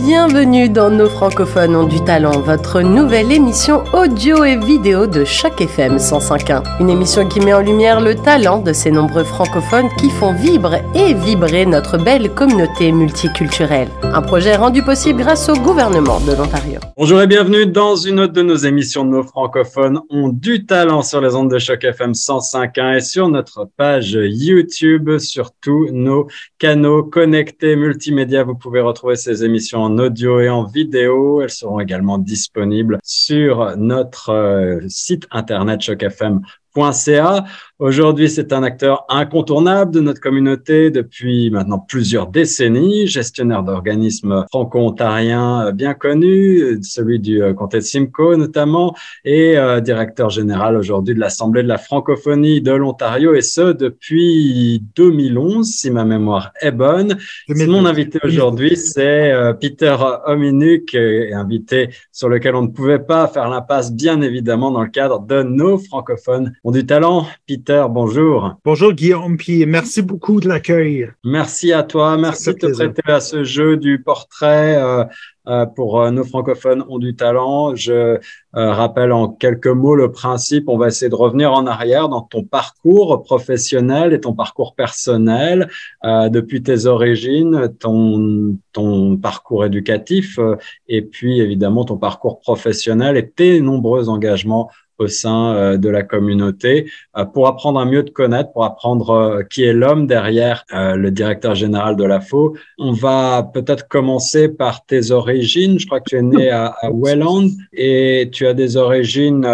Bienvenue dans Nos francophones ont du talent, votre nouvelle émission audio et vidéo de Choc FM 105.1. Une émission qui met en lumière le talent de ces nombreux francophones qui font vibrer et vibrer notre belle communauté multiculturelle. Un projet rendu possible grâce au gouvernement de l'Ontario. Bonjour et bienvenue dans une autre de nos émissions Nos francophones ont du talent sur les ondes de Choc FM 105.1 et sur notre page YouTube, sur tous nos canaux connectés multimédia. Vous pouvez retrouver ces émissions en audio et en vidéo. Elles seront également disponibles sur notre euh, site internet chocfm.ca. Aujourd'hui, c'est un acteur incontournable de notre communauté depuis maintenant plusieurs décennies, gestionnaire d'organismes franco-ontariens bien connus, celui du euh, comté de Simcoe notamment, et euh, directeur général aujourd'hui de l'Assemblée de la francophonie de l'Ontario, et ce depuis 2011, si ma mémoire est bonne. Mon invité aujourd'hui, c'est euh, Peter Ominuk, invité sur lequel on ne pouvait pas faire l'impasse, bien évidemment, dans le cadre de nos francophones ont du talent. Peter bonjour. Bonjour Guillaume, puis merci beaucoup de l'accueil. Merci à toi, merci de te prêter à ce jeu du portrait. Euh, euh, pour euh, nos francophones ont du talent. Je rappelle en quelques mots le principe. On va essayer de revenir en arrière dans ton parcours professionnel et ton parcours personnel depuis tes origines, ton, ton parcours éducatif et puis évidemment ton parcours professionnel et tes nombreux engagements au sein euh, de la communauté euh, pour apprendre à mieux te connaître, pour apprendre euh, qui est l'homme derrière le directeur général de la FO. On va peut-être commencer par tes origines. Je crois que tu es né à, Welland et tu as des origines,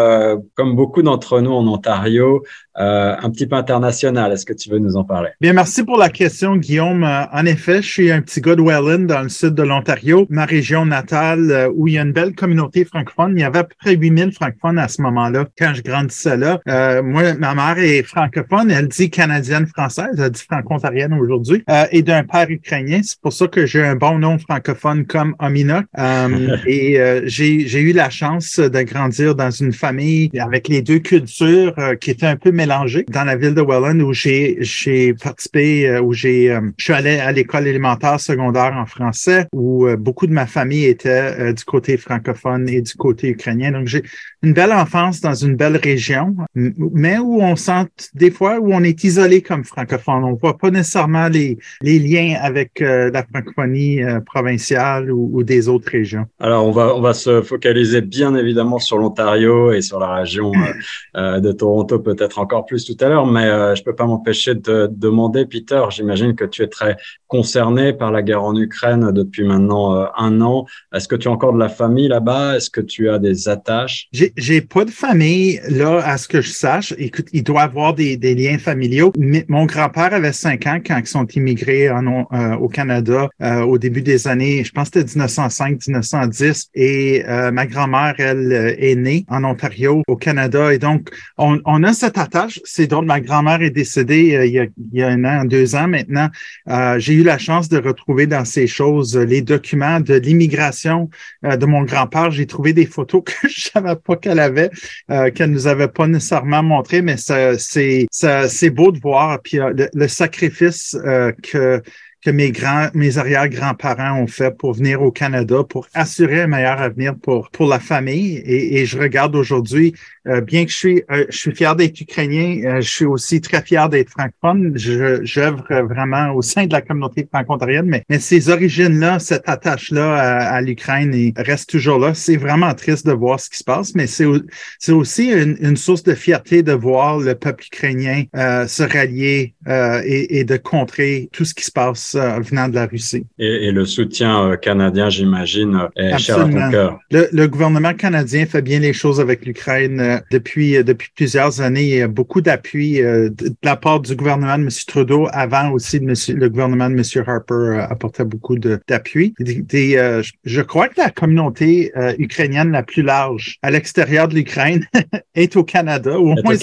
comme beaucoup d'entre nous en Ontario, un petit peu international. Est-ce que tu veux nous en parler? Bien, merci pour la question, Guillaume. En effet, je suis un petit gars de Welland, dans le sud de l'Ontario, ma région natale, où il y a une belle communauté francophone. Il y avait à peu près 8000 francophones à ce moment-là, quand je grandissais là. moi, ma mère est francophone, elle dit canadienne-française, elle dit franco-ontarienne aujourd'hui, et d'un père ukrainien. C'est pour ça que j'ai un bon nom francophone comme Omina. et j'ai eu la chance de grandir dans une famille avec les deux cultures qui étaient un peu mélangées dans la ville de Welland où j'ai participé, euh, où j'ai euh, je suis allé à l'école élémentaire secondaire en français où euh, beaucoup de ma famille était du côté francophone et du côté ukrainien. Donc j'ai une belle enfance dans une belle région, mais où on sent des fois où on est isolé comme francophone. On voit pas nécessairement les, les liens avec la francophonie provinciale ou, ou, des autres régions. Alors on va on va se focaliser bien évidemment sur l'Ontario et sur la région de Toronto peut-être encore plus tout à l'heure, mais euh, je peux pas m'empêcher de, demander, Peter, j'imagine que tu es très concerné par la guerre en Ukraine depuis maintenant euh, un an. Est-ce que tu as encore de la famille là-bas? Est-ce que tu as des attaches? J'ai pas de famille là, à ce que je sache. Écoute, il doit avoir des, liens familiaux. Mon grand-père avait cinq ans quand ils sont immigrés euh, au Canada au début des années, je pense que c'était 1905-1910. Et ma grand-mère, elle, est née en Ontario, au Canada. Et donc, on, a cette attache c'est drôle, ma grand-mère est décédée euh, il, y a, un an, deux ans maintenant. Euh, j'ai eu la chance de retrouver dans ces choses euh, les documents de l'immigration de mon grand-père. J'ai trouvé des photos que je savais pas qu'elle avait, qu'elle nous avait pas nécessairement montrées, mais c'est c'est beau de voir. Puis le, sacrifice que que mes grands, mes arrière-grands-parents ont fait pour venir au Canada pour assurer un meilleur avenir pour, pour la famille. Et je regarde aujourd'hui euh, bien que je suis, euh, je suis fier d'être ukrainien, euh, je suis aussi très fier d'être francophone. J'œuvre vraiment au sein de la communauté franco-ontarienne, mais, mais ces origines-là, cette attache-là à, l'Ukraine reste toujours là. C'est vraiment triste de voir ce qui se passe, mais c'est aussi une, une, source de fierté de voir le peuple ukrainien se rallier et, et, de contrer tout ce qui se passe venant de la Russie. Et, et le soutien canadien, j'imagine, est cher à ton cœur. Le, le gouvernement canadien fait bien les choses avec l'Ukraine depuis, euh, depuis plusieurs années, il y a beaucoup d'appui euh, de la part du gouvernement de M. Trudeau. Avant aussi, le gouvernement de M. Harper euh, apportait beaucoup d'appui. je crois que la communauté ukrainienne la plus large à l'extérieur de l'Ukraine est au Canada, ou au moins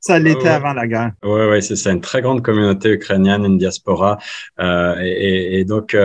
ça l'était avant la guerre. Oui, oui, c'est ça. Une très grande communauté ukrainienne, une diaspora. et, et, donc,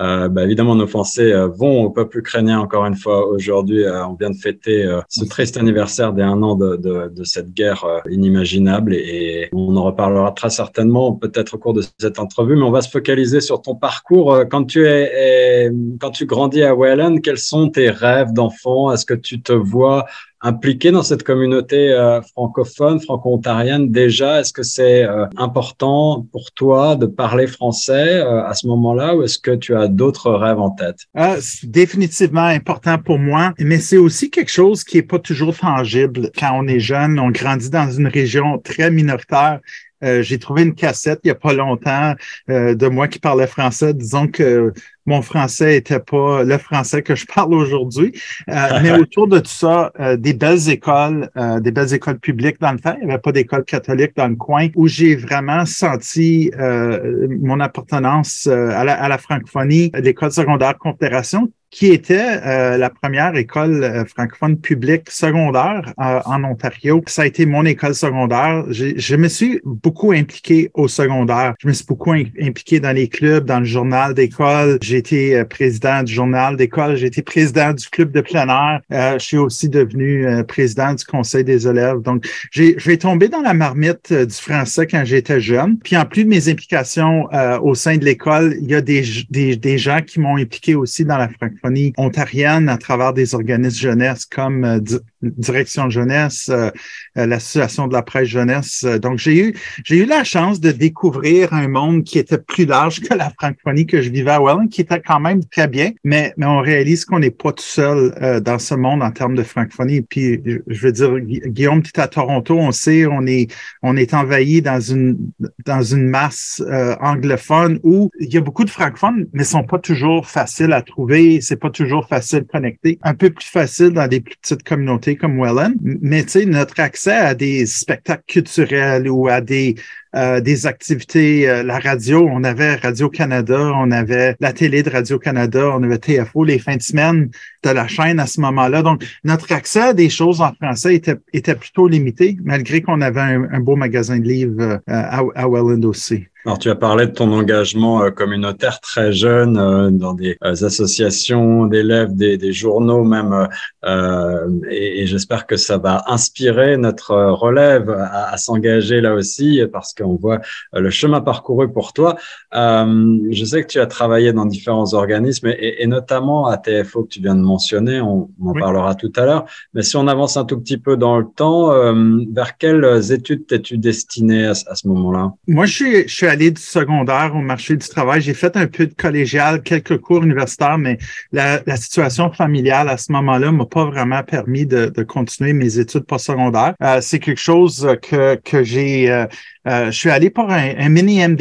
bah, évidemment, nos pensées vont au peuple ukrainien encore une fois aujourd'hui. on vient de fêter ce triste anniversaire des un an de, de, de cette guerre inimaginable et, on en reparlera très certainement peut-être au cours de cette entrevue, mais on va se focaliser sur ton parcours. Quand tu es, quand tu grandis à Welland, quels sont tes rêves d'enfant? Est-ce que tu te vois impliqué dans cette communauté euh, francophone, franco-ontarienne déjà? Est-ce que c'est euh, important pour toi de parler français euh, à ce moment-là ou est-ce que tu as d'autres rêves en tête? Ah, C'est définitivement important pour moi, mais c'est aussi quelque chose qui est pas toujours tangible. Quand on est jeune, on grandit dans une région très minoritaire euh, j'ai trouvé une cassette il n'y a pas longtemps euh, de moi qui parlais français. Disons que mon français était pas le français que je parle aujourd'hui. Euh, mais autour de tout ça, des belles écoles, des belles écoles publiques dans le temps. Il n'y avait pas d'école catholique dans le coin où j'ai vraiment senti mon appartenance à la, à la francophonie, l'école secondaire Confédération qui était euh, la première école euh, francophone publique secondaire euh, en Ontario. Ça a été mon école secondaire. Je me suis beaucoup impliqué au secondaire. Je me suis beaucoup impliqué dans les clubs, dans le journal d'école. J'ai été président du journal d'école. J'ai été président du club de plein air. je suis aussi devenu président du conseil des élèves. Donc, j'ai tombé dans la marmite du français quand j'étais jeune. Puis en plus de mes implications au sein de l'école, il y a des, des, des gens qui m'ont impliqué aussi dans la francophonie ontarienne à travers des organismes jeunesse comme euh, Direction Jeunesse, euh, euh, l'Association de la presse jeunesse. Donc, j'ai eu, j'ai eu la chance de découvrir un monde qui était plus large que la francophonie que je vivais à Welland, qui était quand même très bien, mais, mais on réalise qu'on n'est pas tout seul dans ce monde en termes de francophonie. Puis, je veux dire, Guillaume, tu es à Toronto, on sait, on est, on est envahi dans une, dans une masse anglophone où il y a beaucoup de francophones, mais sont pas toujours faciles à trouver c'est pas toujours facile de connecter. Un peu plus facile dans des plus petites communautés comme Welland. Mais tu sais, notre accès à des spectacles culturels ou à des euh, activités, euh, la radio, on avait Radio-Canada, on avait la télé de Radio-Canada, on avait TFO les fins de semaine de la chaîne à ce moment-là. Donc, notre accès à des choses en français était, plutôt limité, malgré qu'on avait un, beau magasin de livres euh, à Welland aussi. Alors, tu as parlé de ton engagement communautaire très jeune dans des associations d'élèves, des, des, journaux même, et, et j'espère que ça va inspirer notre relève à, à s'engager là aussi, parce que on voit euh, le chemin parcouru pour toi. Euh, je sais que tu as travaillé dans différents organismes et, notamment à TFO que tu viens de mentionner, on, en parlera tout à l'heure. Mais si on avance un tout petit peu dans le temps, euh, vers quelles études t'es-tu destiné à, ce moment-là? Moi, je suis, je suis allé du secondaire au marché du travail. J'ai fait un peu de collégial, quelques cours universitaires, mais la, situation familiale à ce moment-là m'a pas vraiment permis de, continuer mes études postsecondaires. Euh, c'est quelque chose que, que j'ai euh, je suis allé pour un, mini MBA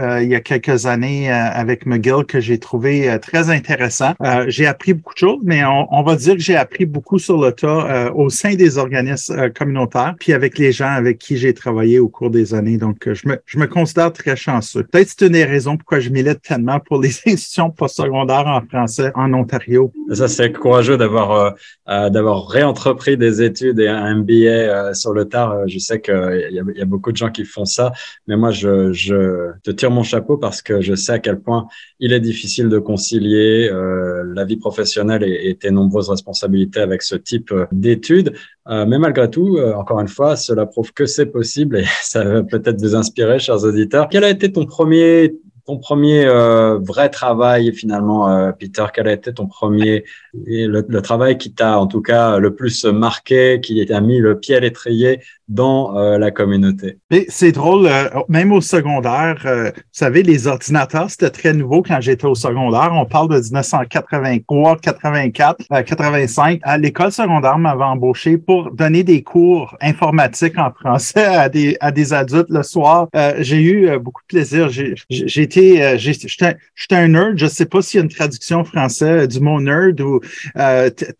euh, il y a quelques années euh, avec McGill que j'ai trouvé très intéressant. j'ai appris beaucoup de choses, mais on, va dire que j'ai appris beaucoup sur le tas au sein des organismes communautaires, puis avec les gens avec qui j'ai travaillé au cours des années. Donc, je me, je me considère très chanceux. Peut-être c'est une des raisons pourquoi je milite tellement pour les institutions postsecondaires en français en Ontario. Ça, c'est courageux d'avoir d'avoir réentrepris des études et un MBA sur le tard. Je sais qu'il y, y, a beaucoup de gens qui font ça. Mais moi, je, je, te tire mon chapeau parce que je sais à quel point il est difficile de concilier euh, la vie professionnelle et, tes nombreuses responsabilités avec ce type euh, d'études. Euh, mais malgré tout, encore une fois, cela prouve que c'est possible et ça va peut-être vous inspirer, chers auditeurs. Quel a été ton premier ton premier vrai travail finalement, Peter Quel a été ton premier le, le travail qui t'a en tout cas le plus marqué, qui t'a mis le pied à l'étrier dans euh, la communauté? C'est drôle, euh, même au secondaire, euh, vous savez, les ordinateurs, c'était très nouveau quand j'étais au secondaire. On parle de 1983, 84, 85. À l'école secondaire, m'avait embauché pour donner des cours informatiques en français à des, à des adultes le soir. j'ai eu beaucoup de plaisir. J'ai été, j'étais un nerd. Je sais pas s'il y a une traduction française du mot nerd ou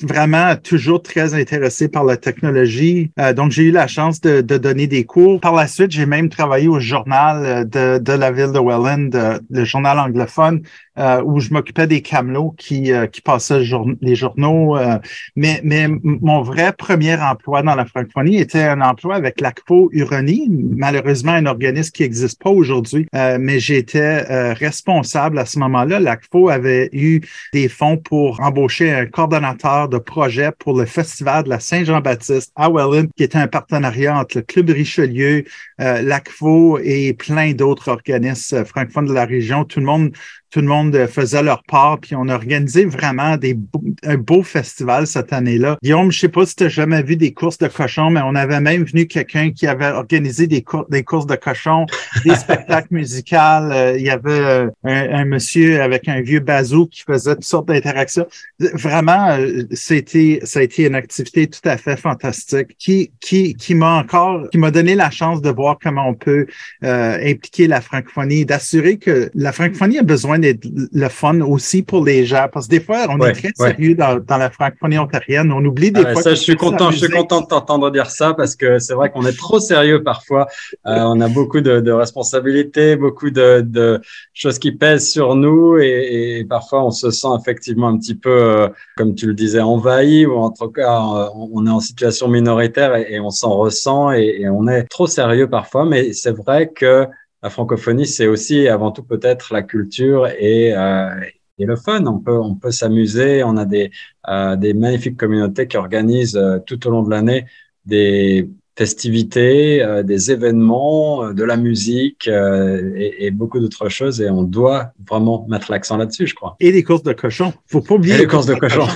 vraiment toujours très intéressé par la technologie. donc, j'ai eu la chance de, donner des cours. Par la suite, j'ai même travaillé au journal euh, de, la ville de Welland, euh, le journal anglophone, euh, où je m'occupais des camelots qui, euh, passaient les journaux. Euh, mais, mon vrai premier emploi dans la francophonie était un emploi avec l'ACFO Uranie, malheureusement un organisme qui n'existe pas aujourd'hui. mais j'étais était responsable à ce moment-là. L'ACFO avait eu des fonds pour embaucher un coordonnateur de projet pour le festival de la Saint-Jean-Baptiste à Welland, qui était un partenariat entre le Club Richelieu, l'ACFO et plein d'autres organismes francophones de la région. Tout le monde tout le monde faisait leur part, puis on a organisé vraiment des un beau festival cette année-là. Guillaume, je sais pas si tu as jamais vu des courses de cochons, mais on avait même venu quelqu'un qui avait organisé des, des courses de cochons, des spectacles musicaux. Euh, il y avait euh, un, monsieur avec un vieux bazou qui faisait toutes sortes d'interactions. Vraiment, euh, c'était ça a été une activité tout à fait fantastique qui qui qui m'a encore qui m'a donné la chance de voir comment on peut impliquer la francophonie, d'assurer que la francophonie a besoin d'être le fun aussi pour les gens. Parce que des fois, on est très sérieux dans, la francophonie ontarienne. On oublie des ah fois. Ça, je suis content, je suis content de t'entendre dire ça parce que c'est vrai qu'on est trop sérieux parfois. Euh, on a beaucoup de, responsabilités, beaucoup de, choses qui pèsent sur nous et, parfois on se sent effectivement un petit peu, euh, comme tu le disais, envahi ou en tout cas, on est en situation minoritaire et, on s'en ressent et, et on est trop sérieux parfois. Mais c'est vrai que la francophonie, c'est aussi avant tout peut-être la culture et, euh, et le fun. On peut, on peut s'amuser. On a des, euh, des magnifiques communautés qui organisent euh, tout au long de l'année des festivités, euh, des événements, euh, de la musique et, et, beaucoup d'autres choses. Et on doit vraiment mettre l'accent là-dessus, je crois. Et les courses de cochons. Faut pas oublier les, courses de cochons.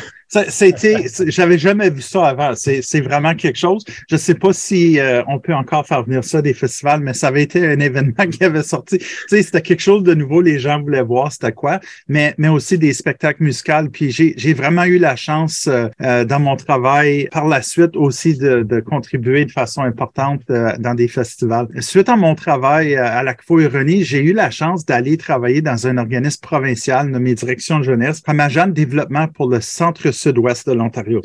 C'était, j'avais jamais vu ça avant. C'est vraiment quelque chose. Je sais pas si euh, on peut encore faire venir ça des festivals, mais ça avait été un événement qui avait sorti. Tu sais, c'était quelque chose de nouveau. Les gens voulaient voir c'était quoi, mais mais aussi des spectacles musicaux. Puis j'ai vraiment eu la chance euh, euh, dans mon travail par la suite aussi de, de contribuer de façon importante dans des festivals. Suite à mon travail à la Ironie, j'ai eu la chance d'aller travailler dans un organisme provincial nommé Direction Jeunesse de développement pour le centre sud-ouest de l'Ontario.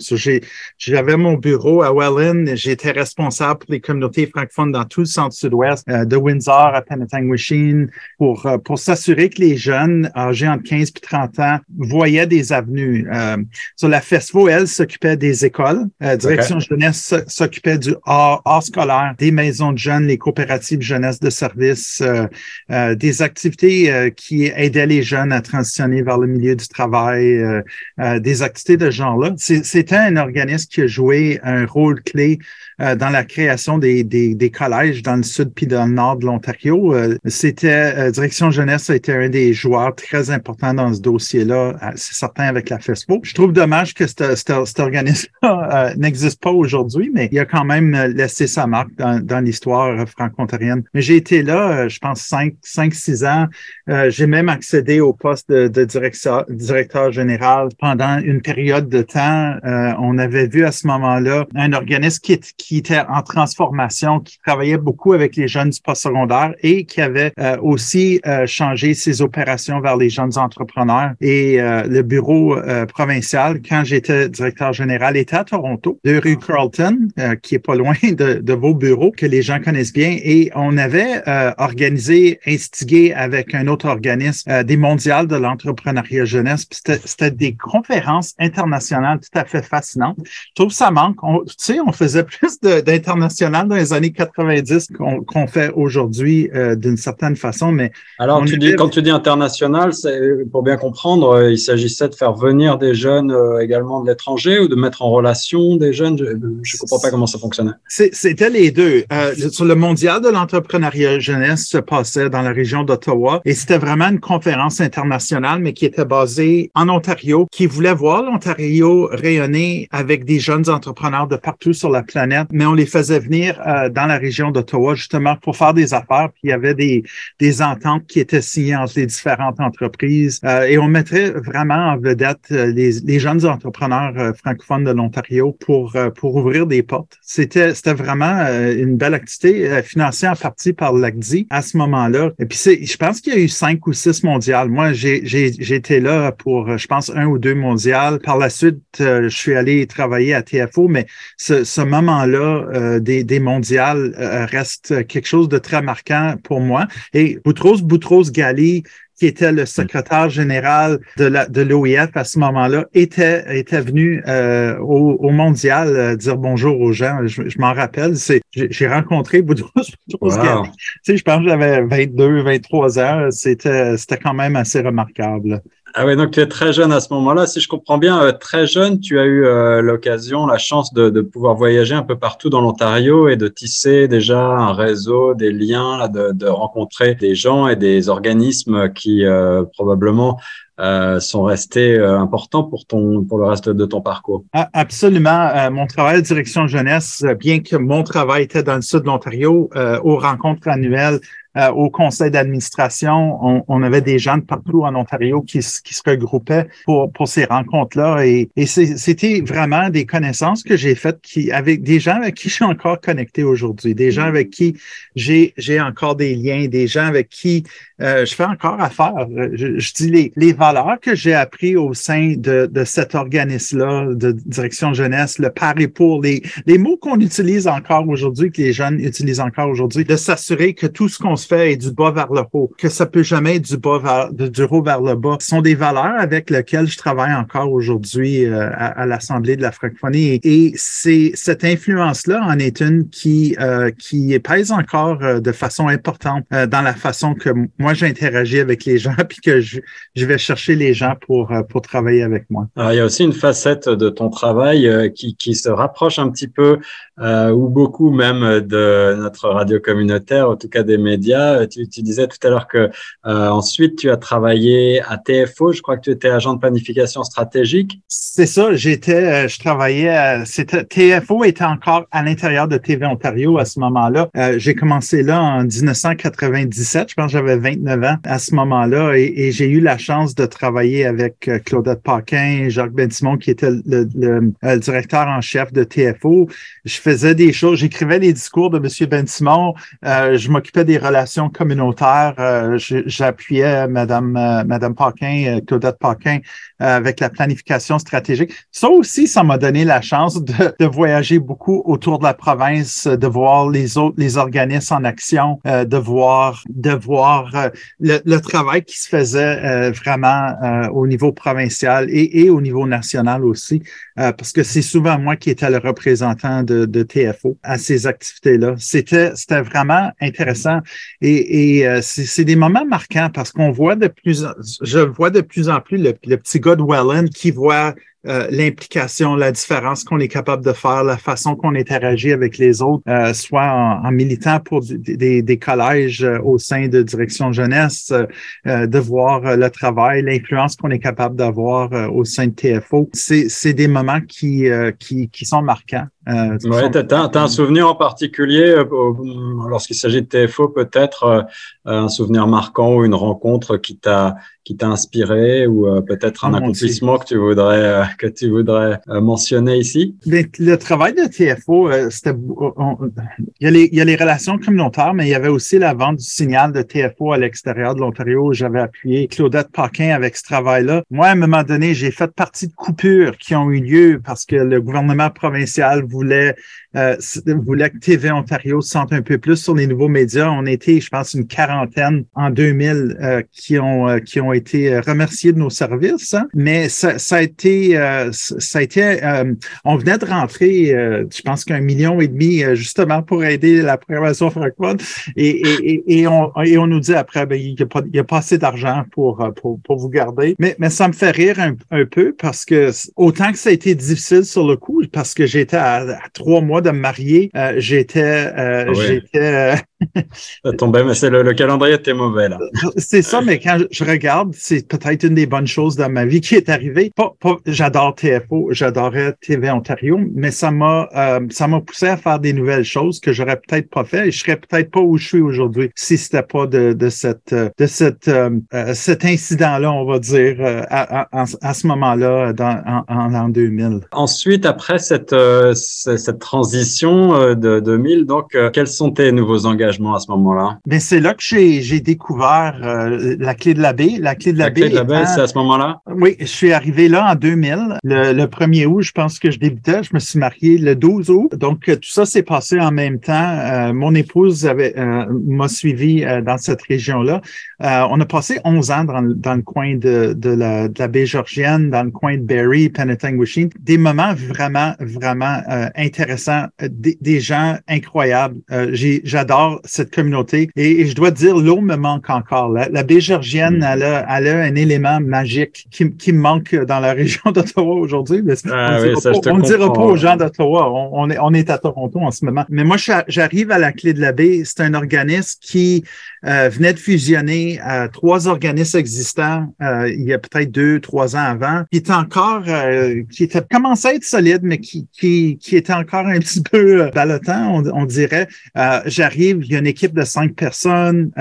J'avais mon bureau à Welland. J'étais responsable pour les communautés francophones dans tout le centre sud-ouest, euh, de Windsor à Penetanguishene, pour, euh, pour s'assurer que les jeunes âgés entre 15 et 30 ans voyaient des avenues. Euh, sur la FESFO, elle s'occupait des écoles. Euh, Direction jeunesse s'occupait du art, scolaire, des maisons de jeunes, les coopératives jeunesse de service, des activités qui aidaient les jeunes à transitionner vers le milieu du travail, des activités de genre-là. C'était un organisme qui a joué un rôle clé euh, dans la création des, collèges dans le sud puis dans le nord de l'Ontario. Euh, c'était euh, Direction Jeunesse a été un des joueurs très importants dans ce dossier-là, c'est certain avec la FESPO. Je trouve dommage que cet organisme-là n'existe pas aujourd'hui, mais il a quand même laissé sa marque dans, l'histoire franco-ontarienne. Mais j'ai été là, je pense, cinq, cinq, six ans. j'ai même accédé au poste de, de directeur, directeur général pendant une période de temps. on avait vu à ce moment-là un organisme qui, qui qui était en transformation, qui travaillait beaucoup avec les jeunes du postsecondaire et qui avait euh, aussi euh, changé ses opérations vers les jeunes entrepreneurs. Et euh, le bureau provincial, quand j'étais directeur général, était à Toronto, de rue Carlton, qui est pas loin de, de, vos bureaux, que les gens connaissent bien. Et on avait organisé, instigé avec un autre organisme, des mondiales de l'entrepreneuriat jeunesse. C'était des conférences internationales tout à fait fascinantes. Je trouve que ça manque. Tu sais, on faisait plus d'international dans les années 90 qu'on fait aujourd'hui euh, d'une certaine façon. Mais alors, tu dis, quand tu dis international, pour bien comprendre, euh, il s'agissait de faire venir des jeunes euh, également de l'étranger ou de mettre en relation des jeunes? Je ne comprends pas comment ça fonctionnait. C'était les deux. sur le mondial de l'entrepreneuriat jeunesse se passait dans la région d'Ottawa et c'était vraiment une conférence internationale, mais qui était basée en Ontario, qui voulait voir l'Ontario rayonner avec des jeunes entrepreneurs de partout sur la planète mais on les faisait venir euh, dans la région d'Ottawa justement pour faire des affaires. Il y avait des, des ententes qui étaient signées entre les différentes entreprises euh, et on mettrait vraiment en vedette euh, les, jeunes entrepreneurs francophones de l'Ontario pour pour ouvrir des portes. C'était c'était vraiment une belle activité financée en partie par l'ACDI à ce moment-là. Et puis c'est, je pense qu'il y a eu cinq ou six mondiales. Moi, j'ai j'ai là pour je pense un ou deux mondiales. La suite, je suis allé travailler à TFO, mais ce, ce moment-là euh, des, des mondiales euh, reste quelque chose de très marquant pour moi. Et Boutros Boutros Ghali, qui était le secrétaire général de l'OIF à ce moment-là, était était venu euh, au, au, mondial euh, dire bonjour aux gens. Je, m'en rappelle, c'est j'ai rencontré Boudros wow. Tu sais, je pense que j'avais 22, 23 ans. C'était quand même assez remarquable. Ah oui, donc tu es très jeune à ce moment-là. Si je comprends bien, euh, très jeune, tu as eu euh, l'occasion, la chance de, de, pouvoir voyager un peu partout dans l'Ontario et de tisser déjà un réseau, des liens, là, de, de, rencontrer des gens et des organismes qui euh, probablement euh, sont restés importants pour ton pour le reste de ton parcours. Ah, absolument. mon travail de direction jeunesse, bien que mon travail était dans le sud de l'Ontario, aux rencontres annuelles euh, au conseil d'administration, on, on, avait des gens de partout en Ontario qui, qui se regroupaient pour, pour ces rencontres-là. Et, et c'était vraiment des connaissances que j'ai faites qui, avec des gens avec qui je suis encore connecté aujourd'hui, des gens avec qui j'ai encore des liens, des gens avec qui euh, je fais encore affaire. Je, je dis les, les valeurs que j'ai appris au sein de, de cet organisme-là, de direction jeunesse, le par et pour, les, les mots qu'on utilise encore aujourd'hui, que les jeunes utilisent encore aujourd'hui, de s'assurer que tout ce qu'on fait est du bas vers le haut, que ça peut jamais être du bas vers, du haut vers le bas, ce sont des valeurs avec lesquelles je travaille encore aujourd'hui euh, à, l'Assemblée de la francophonie. Et, c'est cette influence-là en est une qui, euh, qui pèse encore euh, de façon importante dans la façon que moi j'interagis avec les gens puis que je, je, vais chercher les gens pour, pour travailler avec moi. Il y a aussi une facette de ton travail qui, qui se rapproche un petit peu ou beaucoup même de notre radio communautaire, en tout cas des médias euh, tu, disais tout à l'heure que euh, ensuite tu as travaillé à TFO. Je crois que tu étais agent de planification stratégique. C'est ça. J'étais, euh, je travaillais. c'était TFO était encore à l'intérieur de TV Ontario à ce moment-là. j'ai commencé là en 1997. Je pense que j'avais 29 ans à ce moment-là et, j'ai eu la chance de travailler avec Claudette Paquin, Jacques Bensimon qui était le, directeur en chef de TFO. Je faisais des choses. J'écrivais des discours de Monsieur Bensimon. je m'occupais des relations communautaire, euh, j'appuyais Madame euh, Madame Paquin, euh, Claudette Paquin, avec la planification stratégique. Ça aussi, ça m'a donné la chance de, de, voyager beaucoup autour de la province, de voir les autres, les organismes en action, de voir, de voir le, le, travail qui se faisait vraiment au niveau provincial et, et, au niveau national aussi, parce que c'est souvent moi qui étais le représentant de, de TFO à ces activités-là. C'était, c'était vraiment intéressant. Et, et euh, c'est des moments marquants parce qu'on voit de plus, je vois de plus en plus le, le petit Welland qui voit euh, l'implication, la différence qu'on est capable de faire, la façon qu'on interagit avec les autres, euh, soit en, militant pour des, des, collèges euh, au sein de direction jeunesse, de voir le travail, l'influence qu'on est capable d'avoir au sein de TFO. C'est des moments qui, qui, qui sont marquants. Euh, oui, tu as, un souvenir en particulier lorsqu'il s'agit de TFO, peut-être un souvenir marquant ou une rencontre qui t'a qui t'a inspiré ou peut-être un accomplissement que tu voudrais que tu voudrais euh, mentionner ici? Le, travail de TFO, euh, c'était, il, y a les, il y a les relations communautaires, mais il y avait aussi la vente du signal de TFO à l'extérieur de l'Ontario. J'avais appuyé Claudette Paquin avec ce travail-là. Moi, à un moment donné, j'ai fait partie de coupures qui ont eu lieu parce que le gouvernement provincial voulait euh, voulait que TV Ontario se sente un peu plus sur les nouveaux médias. On était, je pense, une quarantaine en 2000 euh, qui ont euh, qui ont été euh, remerciés de nos services. Hein. Mais ça, ça, a été ça a été on venait de rentrer, je pense qu'un million et demi justement pour aider la prévention francophone. Et, et, et, on et on nous dit après, ben, il n'y a pas il y a pas assez d'argent pour, pour pour vous garder. Mais mais ça me fait rire un, peu parce que autant que ça a été difficile sur le coup parce que j'étais à trois mois de me marier, euh, j'étais, euh, ah j'étais. Euh, ça tombait, mais c'est le, calendrier était mauvais là. c'est ça, mais quand je regarde, c'est peut-être une des bonnes choses dans ma vie qui est arrivée. Pas, j'adore TFO, j'adorais TV Ontario, mais ça m'a, ça m'a poussé à faire des nouvelles choses que j'aurais peut-être pas fait et je serais peut-être pas où je suis aujourd'hui si c'était pas de, de cette, de cette, cet incident-là, on va dire, à, à, ce moment-là, en, en, en 2000. Ensuite, après cette, cette transition euh, de 2000. Donc, euh, quels sont tes nouveaux engagements? Engagement à ce moment-là? Mais c'est là que j'ai découvert euh, la clé de la baie. La clé de la, baie. c'est à ce moment-là? Oui, je suis arrivé là en 2000. Le, le 1er août, je pense que je débutais. Je me suis marié le 12 août. Donc, tout ça s'est passé en même temps. mon épouse avait m'a suivi dans cette région-là. on a passé 11 ans dans, dans le coin de, de, la, de la baie georgienne, dans le coin de Barrie, Penetangwishing. Des moments vraiment, vraiment intéressants. Des, des gens incroyables. Euh, cette communauté et, je dois dire, l'eau me manque encore. La, baie georgienne, mm. elle, a, elle, a, un élément magique qui, qui me manque dans la région d'Ottawa aujourd'hui. Ah on ne dira pas aux gens d'Ottawa. On, on, est, on est à Toronto en ce moment. Mais moi, j'arrive à la clé de la baie. C'est un organisme qui euh, venait de fusionner à trois organismes existants euh, il y a peut-être deux, trois ans avant, qui était encore, euh, qui était commencé à être solide, mais qui, qui, qui était encore un petit peu ballottant, on, on dirait. J'arrive, il y a une équipe de cinq personnes,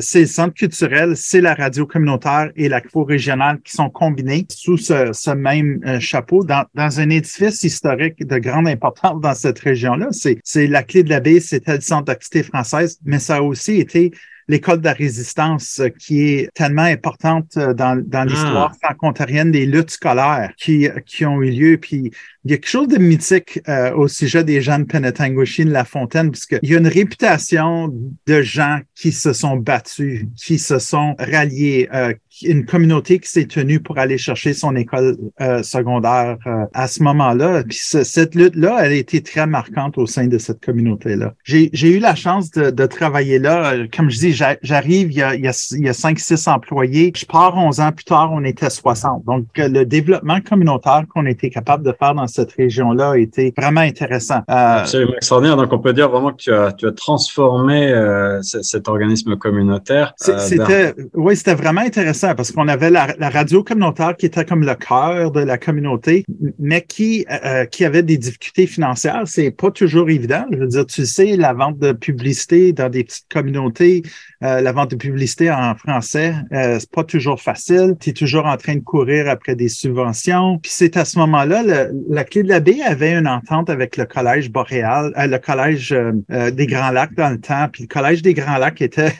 c'est le centre culturel, c'est la radio communautaire et la cour régionale qui sont combinés sous ce, ce même chapeau dans, dans un édifice historique de grande importance dans cette région-là. C'est la clé de la baie, c'était le centre d'activité française, mais ça a aussi été l'école de la résistance euh, qui est tellement importante euh, dans, dans l'histoire ah. franco-ontarienne des luttes scolaires qui, qui ont eu lieu. Puis il y a quelque chose de mythique euh, au sujet des gens de Penetanguishene, La Fontaine, puisqu'il y a une réputation de gens qui se sont battus, qui se sont ralliés, euh, une communauté qui s'est tenue pour aller chercher son école euh, secondaire à ce moment-là. Puis cette lutte-là, elle a été très marquante au sein de cette communauté-là. J'ai eu la chance de, de, travailler là. Comme je dis, j'arrive, il y a, il y a, il y a 5-6 employés. Je pars 11 ans plus tard, on était 60. Donc, le développement communautaire qu'on était capable de faire dans cette région-là a été vraiment intéressant. Euh, Absolument extraordinaire. Donc, on peut dire vraiment que tu as, tu as transformé euh, cet organisme communautaire. Euh, c'était, oui, c'était vraiment intéressant parce qu'on avait la, radio communautaire qui était comme le cœur de la communauté, mais qui, qui avait des difficultés financières. C'est pas toujours évident. Je veux dire, tu sais, la vente de publicité dans des petites communautés, la vente de publicité en français, c'est pas toujours facile. Tu es toujours en train de courir après des subventions. Puis c'est à ce moment-là, la Clé de la baie avait une entente avec le Collège boréal, euh, le Collège euh, euh, des Grands Lacs dans le temps, puis le Collège des Grands Lacs était,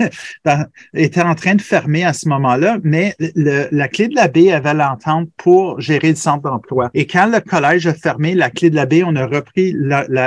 était en train de fermer à ce moment-là, mais la Clé de la baie avait l'entente pour gérer le centre d'emploi. Et quand le Collège a fermé la Clé de la baie, on a repris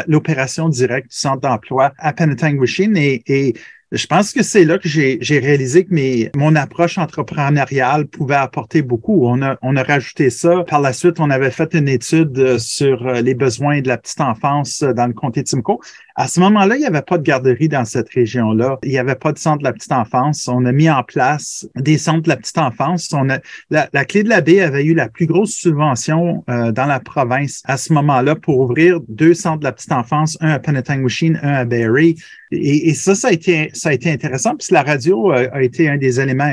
l'opération directe du centre d'emploi à Penetanguishene et, et je pense que c'est là que j'ai réalisé que mon approche entrepreneuriale pouvait apporter beaucoup. On a, on a rajouté ça. Par la suite, on avait fait une étude sur les besoins de la petite enfance dans le comté de Simcoe. À ce moment-là, il n'y avait pas de garderie dans cette région-là. Il n'y avait pas de centre de la petite enfance. On a mis en place des centres de la petite enfance. On a, la, Clé de la Baie avait eu la plus grosse subvention euh, dans la province à ce moment-là pour ouvrir deux centres de la petite enfance, un à Penetanguishene, un à Barrie. Et, et, ça, ça a été, ça a été intéressant, puisque la radio a, été un des éléments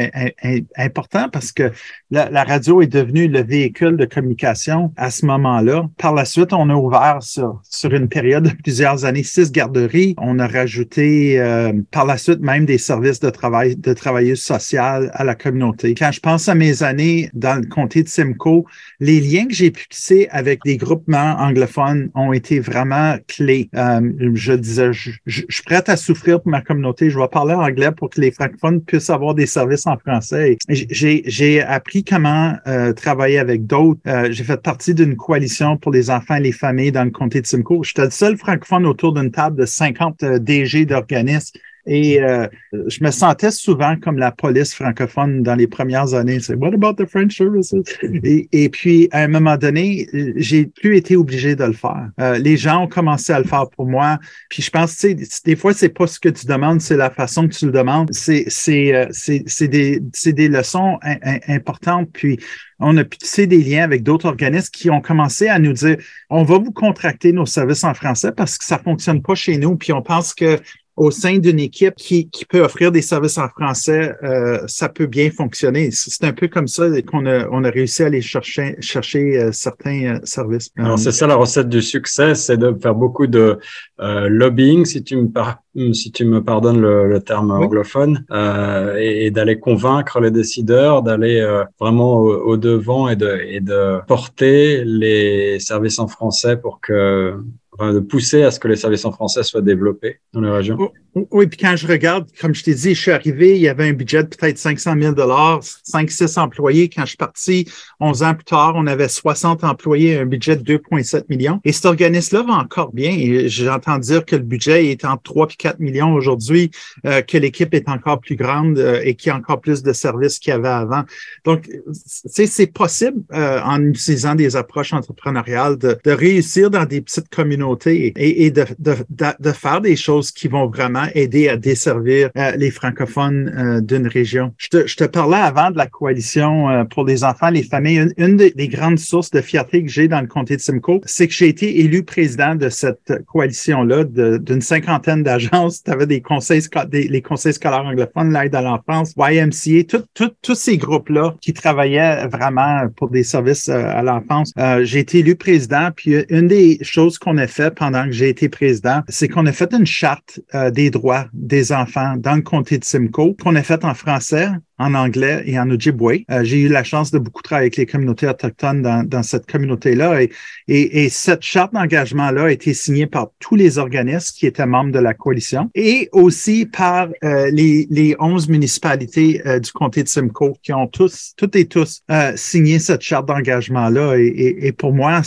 importants parce que la, la, radio est devenue le véhicule de communication à ce moment-là. Par la suite, on a ouvert sur, sur une période de plusieurs années six On a rajouté euh, par la suite même des services de travail, de travailleuses sociales à la communauté. Quand je pense à mes années dans le comté de Simcoe, les liens que j'ai pu tisser avec des groupements anglophones ont été vraiment clés. Euh, je disais, je, je, suis prête à souffrir pour ma communauté. Je vais parler anglais pour que les francophones puissent avoir des services en français. J'ai appris comment euh, travailler avec d'autres. j'ai fait partie d'une coalition pour les enfants et les familles dans le comté de Simcoe. J'étais le seul francophone autour d'une table de 50 euh, DG d'organismes. Et euh, je me sentais souvent comme la police francophone dans les premières années. C'est What about the French services? Et, et, puis, à un moment donné, j'ai plus été obligé de le faire. Euh, les gens ont commencé à le faire pour moi. Puis je pense, tu sais, des fois, c'est pas ce que tu demandes, c'est la façon que tu le demandes. C'est, c'est, c'est, des, des leçons importantes. Puis on a pu tisser des liens avec d'autres organismes qui ont commencé à nous dire on va vous contracter nos services en français parce que ça fonctionne pas chez nous. Puis on pense que au sein d'une équipe qui, qui, peut offrir des services en français, euh, ça peut bien fonctionner. C'est un peu comme ça qu'on a, on a réussi à aller chercher, chercher euh, certains euh, services. Alors, c'est ça la recette du succès, c'est de faire beaucoup de lobbying, si tu me, par, si tu me pardonnes le, le terme anglophone, et, et d'aller convaincre les décideurs, d'aller vraiment au, au, devant et de, et de porter les services en français pour que de pousser à ce que les services en français soient développés dans les régions? Oh, oh, oui, puis quand je regarde, comme je t'ai dit, je suis arrivé, il y avait un budget de peut-être 500 000 5, 6 employés. Quand je suis parti 11 ans plus tard, on avait 60 employés, un budget de 2,7 millions. Et cet organisme-là va encore bien. Et j'entends dire que le budget est entre 3 et 4 millions aujourd'hui, euh, que l'équipe est encore plus grande euh, et qu'il y a encore plus de services qu'il y avait avant. Donc, c'est possible euh, en utilisant des approches entrepreneuriales de réussir dans des petites communautés et, de, faire des choses qui vont vraiment aider à desservir euh, les francophones euh, d'une région. Je te, je te, parlais avant de la coalition euh, pour les enfants, les familles. Une, des, grandes sources de fierté que j'ai dans le comté de Simcoe, c'est que j'ai été élu président de cette coalition-là d'une cinquantaine d'agences. Tu avais des conseils, des, les conseils scolaires anglophones, l'aide à l'enfance, YMCA, tous ces groupes-là qui travaillaient vraiment pour des services à l'enfance. j'ai été élu président, puis une des choses qu'on a fait pendant que j'ai été président, c'est qu'on a fait une charte euh, des droits des enfants dans le comté de Simcoe qu'on a faite en français, en anglais et en Ojibwe. Euh, j'ai eu la chance de beaucoup travailler avec les communautés autochtones dans, dans cette communauté-là et, et, et, cette charte d'engagement-là a été signée par tous les organismes qui étaient membres de la coalition et aussi par euh, les, les 11 municipalités euh, du comté de Simcoe qui ont tous, toutes et tous signé cette charte d'engagement-là et, et, et, pour moi,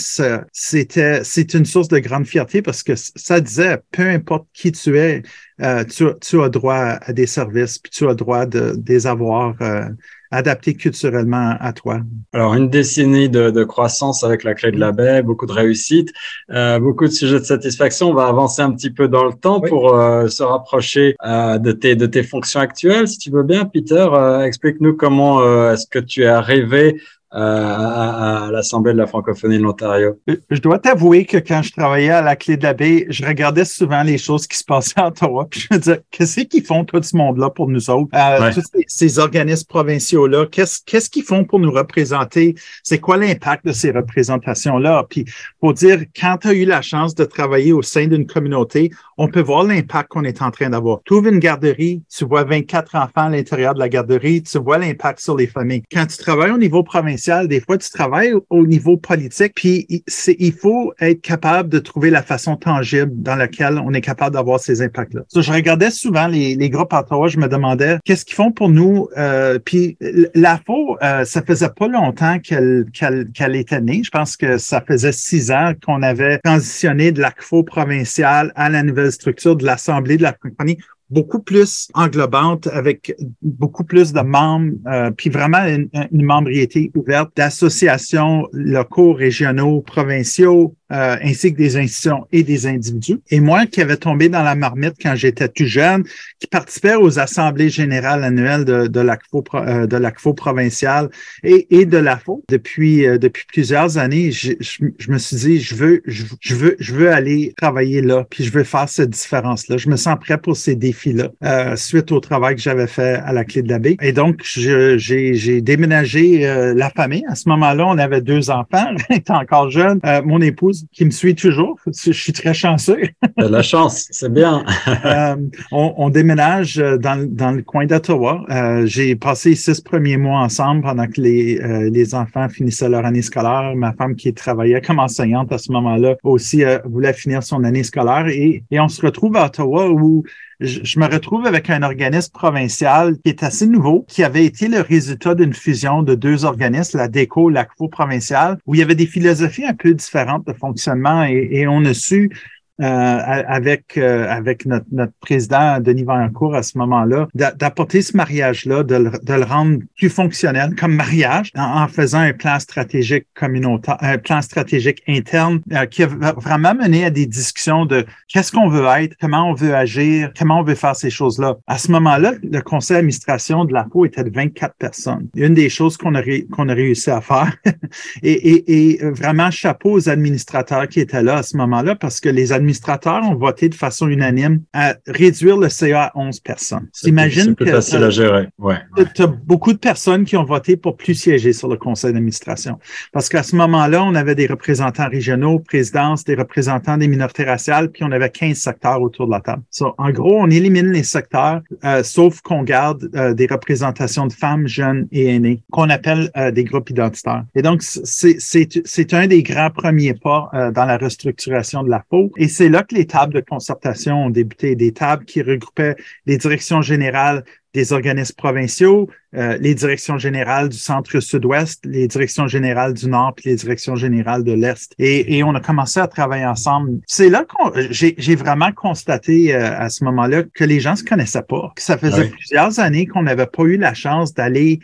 c'était, c'est une source de grande fierté parce que ça disait, peu importe qui tu es, euh, tu, as droit à des services, puis tu as droit de, des avoir euh, adaptés culturellement à toi. Alors, une décennie de, croissance avec la clé de la baie, beaucoup de réussite, euh, beaucoup de sujets de satisfaction. On va avancer un petit peu dans le temps pour se rapprocher de, tes, de tes fonctions actuelles. Si tu veux bien, Peter, explique-nous comment est-ce que tu es arrivé à, l'Assemblée de la francophonie de l'Ontario? Je dois t'avouer que quand je travaillais à la Clé de la Baie, je regardais souvent les choses qui se passaient à Ottawa. Puis je me disais, qu'est-ce qu'ils font tout ce monde-là pour nous autres? Euh, tous ces, organismes provinciaux-là, qu'est-ce qu'est-ce qu'ils font pour nous représenter? C'est quoi l'impact de ces représentations-là? Puis pour dire, quand tu as eu la chance de travailler au sein d'une communauté, on peut voir l'impact qu'on est en train d'avoir. Tu ouvres une garderie, tu vois 24 enfants à l'intérieur de la garderie, tu vois l'impact sur les familles. Quand tu travailles au niveau provincial, des fois, tu travailles au niveau politique, puis il faut être capable de trouver la façon tangible dans laquelle on est capable d'avoir ces impacts-là. je regardais souvent les, les groupes Ottawa, je me demandais qu'est-ce qu'ils font pour nous. Euh, puis l'AFO, euh, ça faisait pas longtemps qu'elle qu'elle était née. Je pense que ça faisait six ans qu'on avait transitionné de l'ACFO provincial à la nouvelle structure de l'Assemblée de la francophonie beaucoup plus englobante avec beaucoup plus de membres, euh, puis vraiment une, une membriété ouverte d'associations locaux, régionaux, provinciaux, euh, ainsi que des institutions et des individus. Et moi, qui avais tombé dans la marmite quand j'étais tout jeune, qui participais aux assemblées générales annuelles de, de l'ACFO euh, de l'ACFO provincial et, et de l'AFO depuis euh, depuis plusieurs années, je, je, me suis dit je veux je, veux je veux aller travailler là, puis je veux faire cette différence là. Je me sens prêt pour ces défis euh, suite au travail que j'avais fait à la clé de la baie. Et donc j'ai déménagé la famille. À ce moment-là, on avait deux enfants, j'étais encore jeune. mon épouse qui me suit toujours. Je suis très chanceux. la chance, c'est bien. Euh, on, déménage euh, dans, dans le coin d'Ottawa. Euh, j'ai passé six premiers mois ensemble pendant que les, les enfants finissaient leur année scolaire. Ma femme qui travaillait comme enseignante à ce moment-là aussi voulait finir son année scolaire. Et, et on se retrouve à Ottawa où je, me retrouve avec un organisme provincial qui est assez nouveau, qui avait été le résultat d'une fusion de deux organismes, la DECO, l'ACFO provincial, où il y avait des philosophies un peu différentes de fonctionnement et, et on a su avec euh, avec notre, notre président Denis Vaillancourt à ce moment-là, d'apporter ce mariage-là, de, de le rendre plus fonctionnel comme mariage, en, faisant un plan stratégique communautaire, un plan stratégique interne euh, qui a vraiment mené à des discussions de qu'est-ce qu'on veut être, comment on veut agir, comment on veut faire ces choses-là. À ce moment-là, le conseil d'administration de la peau était de 24 personnes. Une des choses qu'on a, qu'on a réussi à faire. et, et, et vraiment chapeau aux administrateurs qui étaient là à ce moment-là parce que les administrateurs administrateurs ont voté de façon unanime à réduire le CA à 11 personnes. T'imagines que facile à gérer. Ouais. Tu as beaucoup de personnes qui ont voté pour plus siéger sur le conseil d'administration. Parce qu'à ce moment-là, on avait des représentants régionaux, présidences, des représentants des minorités raciales, puis on avait 15 secteurs autour de la table. en gros, on élimine les secteurs, euh, sauf qu'on garde euh, des représentations de femmes, jeunes et aînés, qu'on appelle euh, des groupes identitaires. Et donc, c'est un des grands premiers pas dans la restructuration de la peau. Et c'est là que les tables de concertation ont débuté, des tables qui regroupaient les directions générales des organismes provinciaux, euh, les directions générales du centre-sud-ouest, les directions générales du nord, puis les directions générales de l'est. Et, et, on a commencé à travailler ensemble. C'est là que j'ai vraiment constaté euh, à ce moment-là que les gens se connaissaient pas, que ça faisait plusieurs années qu'on n'avait pas eu la chance d'aller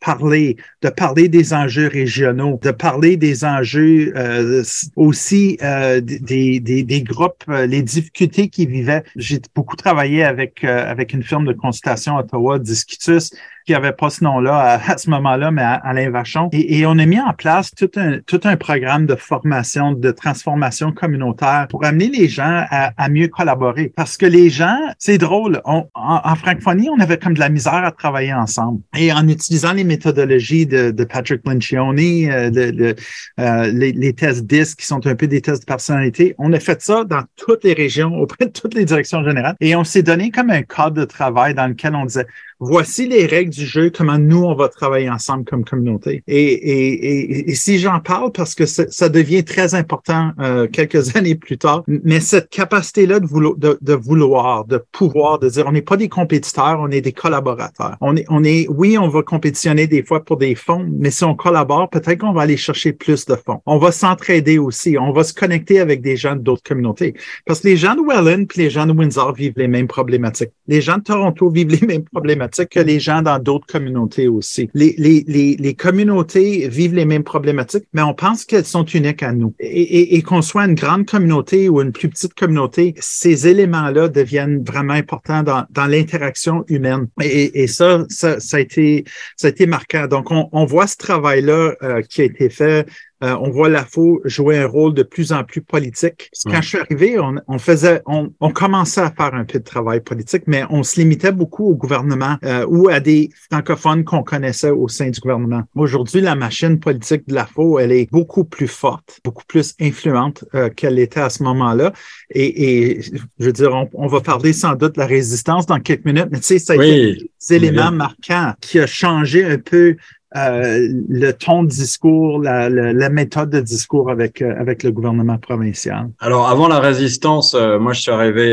parler, de parler des enjeux régionaux, de parler des enjeux euh, aussi euh, des, des, des, groupes, euh, les difficultés qu'ils vivaient. J'ai beaucoup travaillé avec, avec une firme de consultation à Ottawa, Discutus, qui avait pas ce nom-là à, ce moment-là, mais à, Alain Vachon. Et, on a mis en place tout un, tout un programme de formation, de transformation communautaire pour amener les gens à, mieux collaborer. Parce que les gens, c'est drôle, on, en, francophonie, on avait comme de la misère à travailler ensemble. Et en utilisant les méthodologies de, de Patrick Lencioni, euh, de, euh, les, les, tests DISC, qui sont un peu des tests de personnalité, on a fait ça dans toutes les régions, auprès de toutes les directions générales. Et on s'est donné comme un cadre de travail dans lequel on disait, voici les règles du jeu, comment nous, on va travailler ensemble comme communauté. Et, si j'en parle, parce que ça devient très important euh, quelques années plus tard, mais cette capacité-là de, vouloir, de, de, vouloir, de pouvoir, de dire, on n'est pas des compétiteurs, on est des collaborateurs. On est, on est, oui, on va compétitionner des fois pour des fonds, mais si on collabore, peut-être qu'on va aller chercher plus de fonds. On va s'entraider aussi. On va se connecter avec des gens d'autres communautés. Parce que les gens de Welland puis les gens de Windsor vivent les mêmes problématiques. Les gens de Toronto vivent les mêmes problématiques que les gens dans d'autres communautés aussi. Les, les, les, les, communautés vivent les mêmes problématiques, mais on pense qu'elles sont uniques à nous. Et, qu'on soit une grande communauté ou une plus petite communauté, ces éléments-là deviennent vraiment importants dans, dans l'interaction humaine. Et, ça, ça, a été, ça a été marquant. Donc, on, on voit ce travail-là euh, qui a été fait euh, on voit la FO jouer un rôle de plus en plus politique. Quand je suis arrivé, on, faisait, on, commençait à faire un peu de travail politique, mais on se limitait beaucoup au gouvernement euh, ou à des francophones qu'on connaissait au sein du gouvernement. Aujourd'hui, la machine politique de la FO, elle est beaucoup plus forte, beaucoup plus influente euh, qu'elle était à ce moment-là. Et, je veux dire, on, va parler sans doute de la résistance dans quelques minutes, mais tu sais, ça a été des éléments marquants qui a changé un peu euh, le ton de discours, la, la, méthode de discours avec euh, avec le gouvernement provincial. Alors avant la résistance, euh, moi je suis arrivé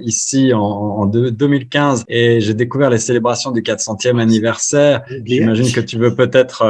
ici en, en 2015 et j'ai découvert les célébrations du 400e anniversaire. J'imagine que tu veux peut-être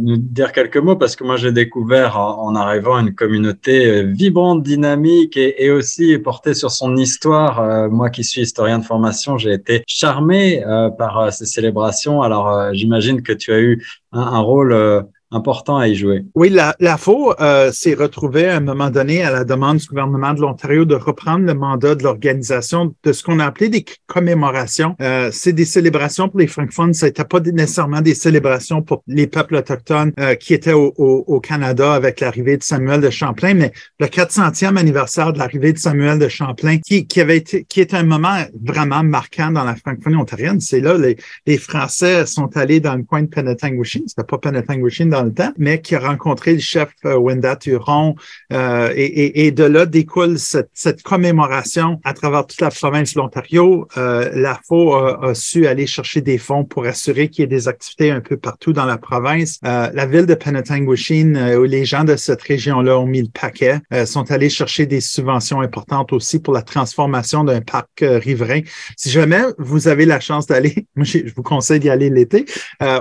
nous dire quelques mots parce que moi j'ai découvert en, arrivant une communauté vibrante, dynamique et, et, aussi portée sur son histoire. moi qui suis historien de formation, j'ai été charmé par ces célébrations. Alors j'imagine que tu as eu un, rôle euh, important à y jouer. Oui, la, la FO euh, s'est retrouvée à un moment donné à la demande du gouvernement de l'Ontario de reprendre le mandat de l'organisation de ce qu'on a appelé des commémorations. Euh, c'est des célébrations pour les francophones. Ça n'était pas nécessairement des célébrations pour les peuples autochtones euh, qui étaient au, au, au Canada avec l'arrivée de Samuel de Champlain, mais le 400e anniversaire de l'arrivée de Samuel de Champlain, qui, qui avait été, qui est un moment vraiment marquant dans la francophonie ontarienne. C'est là les, les Français sont allés dans le coin de Penetanguishene. C'était pas Penetanguishene le temps, mais qui a rencontré le chef euh, Wenda Turon. Euh, et, de là découle cette, commémoration à travers toute la province de l'Ontario. Euh, la FO a, su aller chercher des fonds pour assurer qu'il y ait des activités un peu partout dans la province. la ville de Penetanguishene, où les gens de cette région-là ont mis le paquet, sont allés chercher des subventions importantes aussi pour la transformation d'un parc riverain. Si jamais vous avez la chance d'aller, je vous conseille d'y aller l'été,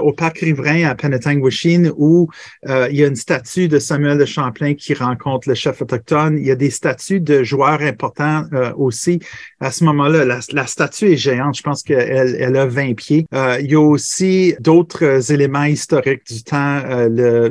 au parc riverain à Penetanguishene où euh, il y a une statue de Samuel de Champlain qui rencontre le chef autochtone. Il y a des statues de joueurs importants euh, aussi. À ce moment-là, la, statue est géante. Je pense qu'elle elle a 20 pieds. Euh, il y a aussi d'autres éléments historiques du temps.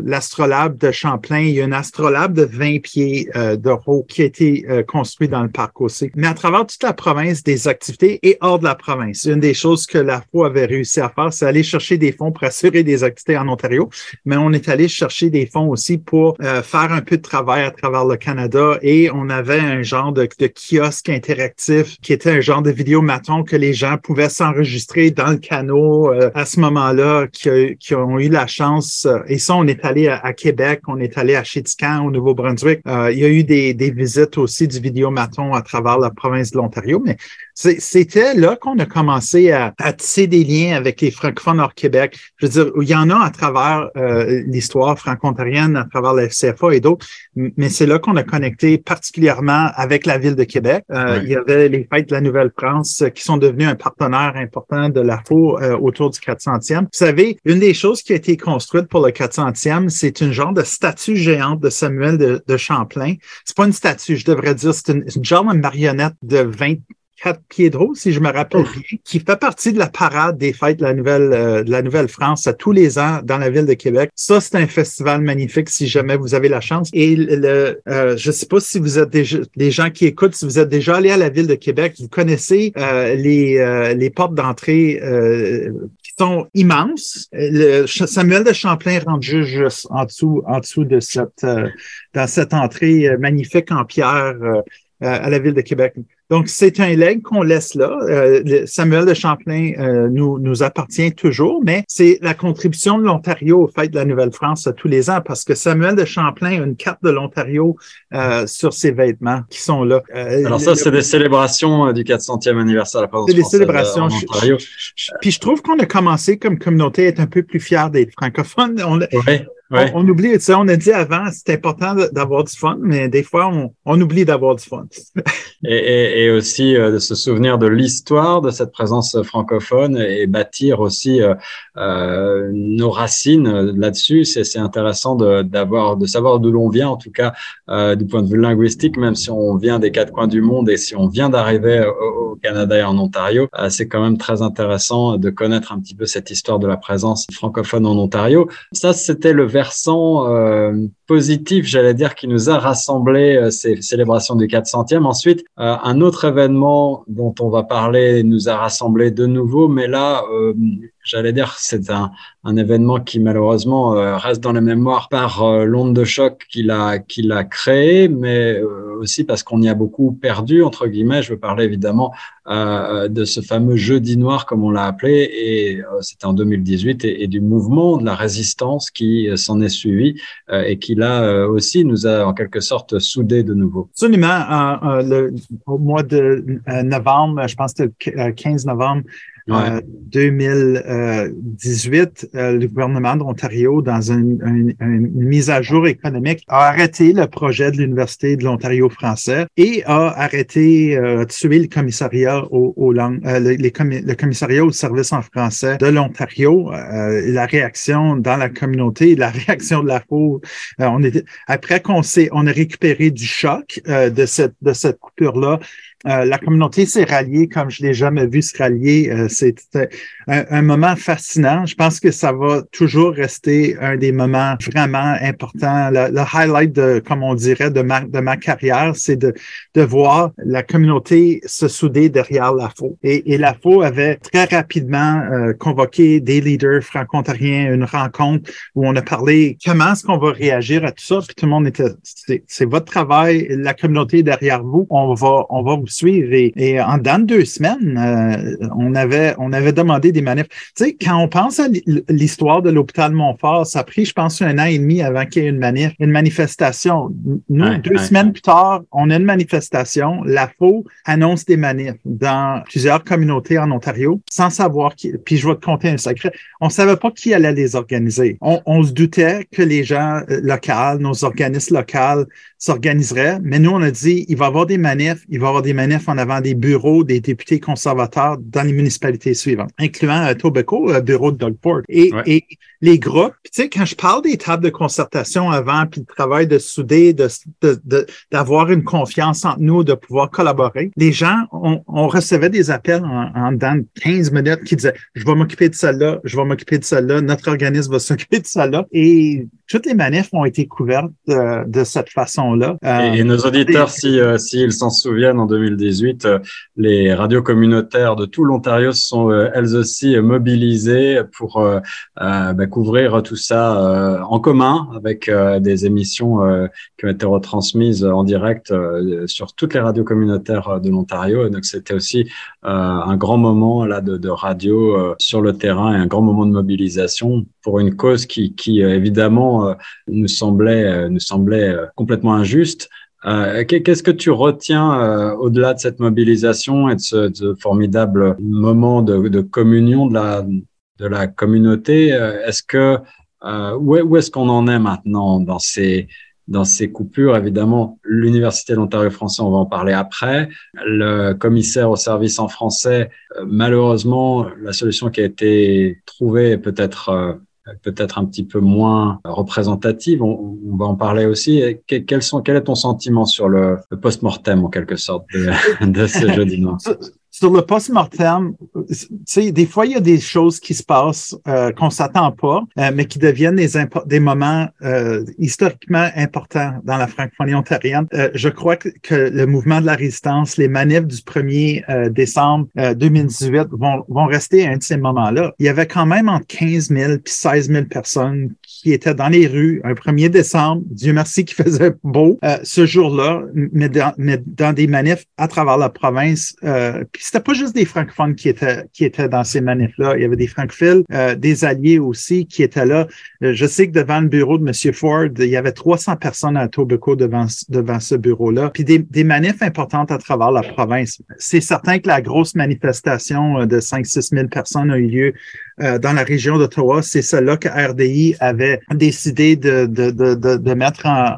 L'astrolabe de Champlain, il y a un astrolabe de 20 pieds de qui a été construit dans le parc aussi. Mais à travers toute la province, des activités et hors de la province. Une des choses que la FO avait réussi à faire, c'est aller chercher des fonds pour assurer des activités en Ontario. Mais on on est allé chercher des fonds aussi pour euh, faire un peu de travail à travers le Canada et on avait un genre de, kiosque interactif qui était un genre de vidéomaton que les gens pouvaient s'enregistrer dans le canot euh, à ce moment-là, qui, ont eu la chance. et ça, on est allé à, Québec, on est allé à Chétican, au Nouveau-Brunswick. il y a eu des, des visites aussi du vidéomaton à travers la province de l'Ontario, mais c'était là qu'on a commencé à, tisser des liens avec les francophones hors Québec. Je veux dire, il y en a à travers euh, l'histoire franco-ontarienne, à travers la FCFA et d'autres, mais c'est là qu'on a connecté particulièrement avec la ville de Québec. Euh, il y avait les fêtes de la Nouvelle-France qui sont devenus un partenaire important de la FO euh, autour du 400e. Vous savez, une des choses qui a été construite pour le 400e, c'est une genre de statue géante de Samuel de, de Champlain. C'est pas une statue, je devrais dire, c'est une, une genre de marionnette de 20 de haut, si je me rappelle bien, qui fait partie de la parade des fêtes de la Nouvelle, euh, de la Nouvelle-France à tous les ans dans la ville de Québec. Ça, c'est un festival magnifique si jamais vous avez la chance. Et le, euh, je sais pas si vous êtes déjà, des gens qui écoutent, si vous êtes déjà allé à la ville de Québec, vous connaissez euh, les, euh, les portes d'entrée qui sont immenses. Le, Samuel de Champlain rentre juste en dessous, en dessous de cette, dans cette entrée magnifique en pierre à la ville de Québec. Donc, c'est un leg qu'on laisse là. Euh, Samuel de Champlain euh, nous, nous appartient toujours, mais c'est la contribution de l'Ontario au fait de la Nouvelle-France tous les ans parce que Samuel de Champlain a une carte de l'Ontario euh, sur ses vêtements qui sont là. Alors ça, c'est des célébrations du 400e anniversaire de la présence C'est des célébrations. puis je trouve qu'on a commencé comme communauté à être un peu plus fiers d'être francophones. On, on, oublie, tu sais, on a dit avant, c'est important d'avoir du fun, mais des fois, on, on oublie d'avoir du fun. et, et, et, aussi euh, de se souvenir de l'histoire de cette présence francophone et bâtir aussi euh, euh nos racines là-dessus. C'est intéressant d'avoir, de, de, savoir d'où l'on vient, en tout cas du point de vue linguistique, même si on vient des quatre coins du monde et si on vient d'arriver au, au, Canada et en Ontario, c'est quand même très intéressant de connaître un petit peu cette histoire de la présence francophone en Ontario. Ça, c'était le versant euh, positif, j'allais dire, qui nous a rassemblé euh, ces célébrations du 400e. Ensuite, euh, un autre événement dont on va parler nous a rassemblé de nouveau, mais là, j'allais dire, c'est un, un, événement qui malheureusement euh, reste dans la mémoire par euh, l'onde de choc qu'il a, qu'il a créé, mais euh, aussi parce qu'on y a beaucoup perdu, entre guillemets. Je veux parler évidemment de ce fameux jeudi noir, comme on l'a appelé, et c'était en 2018, et, du mouvement de la résistance qui s'en est suivi et qui là aussi nous a en quelque sorte soudés de nouveau. Absolument. Le, au mois de novembre, je pense que c'était le 15 novembre, 2018, euh, euh, le gouvernement d'Ontario, dans une, mise à jour économique, a arrêté le projet de l'Université de l'Ontario français et a arrêté, euh, tué le commissariat au, langues, le, le, commissariat au service en français de l'Ontario. la réaction dans la communauté, la réaction de la foule, on était, après qu'on s'est, on a récupéré du choc de cette, de cette coupure-là, euh, la communauté s'est ralliée comme je l'ai jamais vu se rallier. Euh, C'était un, moment fascinant. Je pense que ça va toujours rester un des moments vraiment importants. Le, highlight, de, comme on dirait, de ma, de ma carrière, c'est de, de voir la communauté se souder derrière la FO. Et, et la FO avait très rapidement euh, convoqué des leaders franco-ontariens, une rencontre où on a parlé comment est-ce qu'on va réagir à tout ça. Puis tout le monde était, c'est votre travail, la communauté derrière vous. On va, on va vous suivre. Et, en dans deux semaines, euh, on avait on avait demandé des manifs. Tu sais, quand on pense à l'histoire de l'hôpital Montfort, ça a pris, je pense, un an et demi avant qu'il y ait une manif, une manifestation. Nous, deux semaines plus tard, on a une manifestation. La FO annonce des manifs dans plusieurs communautés en Ontario, sans savoir qui. Puis je vais te conter un secret. On savait pas qui allait les organiser. On, on se doutait que les gens euh, locaux, nos organismes locaux s'organiseraient, mais nous, on a dit, il va y avoir des manifs, il va y avoir des manifs en avant des bureaux des députés conservateurs dans les municipalités suivantes, incluant euh, Tobacco, le bureau de Doug Ford. Et, et les groupes, tu sais, quand je parle des tables de concertation avant, puis le travail de souder, de, d'avoir de, une confiance entre nous, de pouvoir collaborer, les gens, on, on recevait des appels en, en dans 15 minutes qui disaient, je vais m'occuper de celle-là, je vais m'occuper de celle-là, notre organisme va s'occuper de celle-là. Et toutes les manifs ont été couvertes de, de cette façon-là. et, nos auditeurs, si euh, s'ils s'en souviennent, en 2018, euh, les radios communautaires de tout l'Ontario se sont euh, elles aussi mobilisées pour bah, couvrir tout ça en commun avec des émissions qui ont été retransmises en direct sur toutes les radios communautaires de l'Ontario. Donc c'était aussi un grand moment là de, de radio sur le terrain et un grand moment de mobilisation pour une cause qui, qui évidemment nous semblait nous semblait complètement injuste euh, qu'est-ce que tu retiens euh, au-delà de cette mobilisation et de ce, formidable moment de, communion de la, de la communauté euh, Est-ce que où, est-ce qu'on en est maintenant dans ces dans ces coupures, évidemment, l'Université de l'Ontario français, on va en parler après. Le commissaire au service en français, malheureusement, la solution qui a été trouvée est peut-être peut-être un petit peu moins représentative. On, va en parler aussi. Quel, sont, quel est ton sentiment sur le, post-mortem, en quelque sorte, de, de ce jeudi noir sur le post-mortem, sais, des fois, il y a des choses qui se passent euh, qu'on s'attend pas, euh, mais qui deviennent des, des moments euh, historiquement importants dans la francophonie ontarienne. Euh, je crois que, le mouvement de la résistance, les manifs du 1er euh, décembre 2018 vont, vont rester à un de ces moments-là. Il y avait quand même entre 15 000 puis 16 000 personnes qui étaient dans les rues un 1er décembre, Dieu merci qu'il faisait beau ce jour-là, mais dans, mais dans des manifs à travers la province. Puis c'était pas juste des francophones qui étaient qui étaient dans ces manifs-là. Il y avait des francophiles, euh, des alliés aussi qui étaient là. Euh, je sais que devant le bureau de M. Ford, il y avait 300 personnes à Tobeco devant devant ce bureau-là. Puis des, des manifs importantes à travers la province. C'est certain que la grosse manifestation euh, de 5-6 000 personnes a eu lieu euh, dans la région d'Ottawa. C'est cela que RDI avait décidé de, de, de, de mettre en,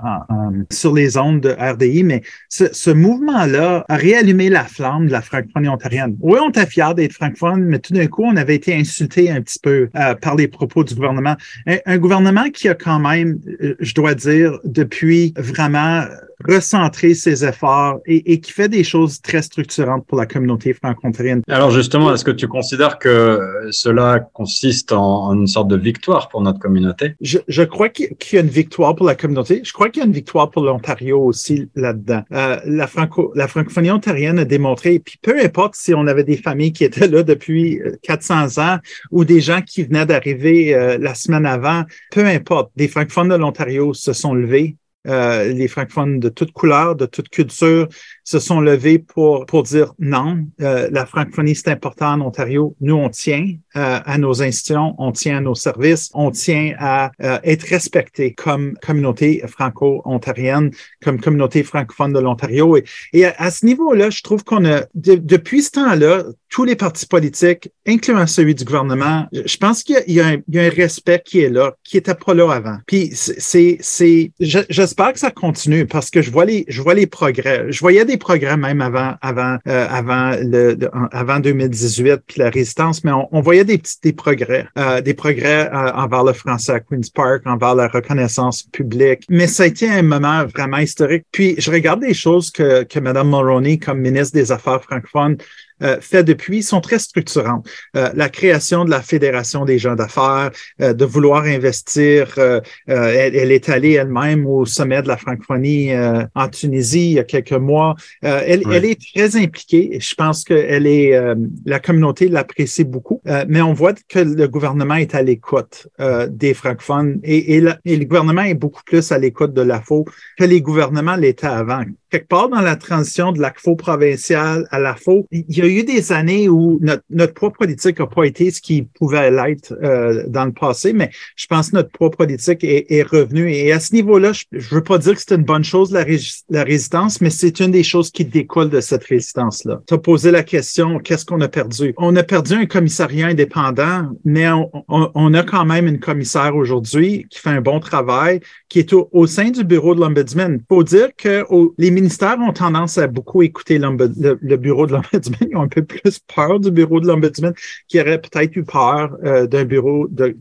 sur les ondes de RDI. Mais ce, ce mouvement-là a réallumé la flamme de la francophonie ontarienne. Oui, on était fiers d'être francophone, mais tout d'un coup, on avait été insulté un petit peu euh, par les propos du gouvernement. Un, un, gouvernement qui a quand même, euh, je dois dire, depuis vraiment recentrer ses efforts et, et, qui fait des choses très structurantes pour la communauté franco-ontarienne. Alors justement, est-ce que tu considères que cela consiste en, une sorte de victoire pour notre communauté? Je, je crois qu'il y a une victoire pour la communauté. Je crois qu'il y a une victoire pour l'Ontario aussi là-dedans. Euh, la, franco, la francophonie ontarienne a démontré, puis peu importe si on avait des familles qui étaient là depuis 400 euh, ans ou des gens qui venaient d'arriver euh, la semaine avant, peu importe, des francophones de l'Ontario se sont levés euh, les francophones de toutes couleurs, de toute culture se sont levés pour, pour dire non, euh, la francophonie, c'est important en Ontario. Nous, on tient euh, à nos institutions, on tient à nos services, on tient à être respecté comme communauté franco-ontarienne, comme communauté francophone de l'Ontario. Et, à, ce niveau-là, je trouve qu'on a, depuis ce temps-là, tous les partis politiques, incluant celui du gouvernement, je pense qu'il y, y, a un respect qui est là, qui était pas là avant. Puis c'est, c'est, j'espère que ça continue parce que je vois les, je vois les progrès. Je voyais progrès même avant, avant, euh, avant le, avant 2018 puis la résistance, mais on, on voyait des petits des progrès, euh, des progrès euh, envers le français à Queens Park, envers la reconnaissance publique. Mais ça a été un moment vraiment historique. Puis je regarde des choses que que Mme Mulroney, comme ministre des Affaires francophones, euh, fait depuis sont très structurantes. Euh, la création de la Fédération des gens d'affaires, euh, de vouloir investir, elle, est allée elle-même au sommet de la francophonie en Tunisie il y a quelques mois. Elle, elle, est très impliquée. Je pense que elle est, la communauté l'apprécie beaucoup, mais on voit que le gouvernement est à l'écoute des francophones et, et, et, le gouvernement est beaucoup plus à l'écoute de l'AFO que les gouvernements l'étaient avant. Quelque part dans la transition de l'AFO provincial à l'AFO, il y a eu des années où notre, notre politique n'a pas été ce qui pouvait l'être euh, dans le passé, mais je pense que notre poids politique est, est revenu. Et à ce niveau-là, je ne veux pas dire que c'est une bonne chose, la, résistance, mais c'est une des choses qui découle de cette résistance-là. Tu as posé la question, qu'est-ce qu'on a perdu? On a perdu un commissariat indépendant, mais on, on, a quand même une commissaire aujourd'hui qui fait un bon travail, qui est au, au sein du bureau de l'Ombudsman. Il faut dire que les ministères ont tendance à beaucoup écouter le, bureau de l'Ombudsman un peu plus peur du bureau de l'Ombudsman, qui aurait peut-être eu peur euh, d'un bureau de,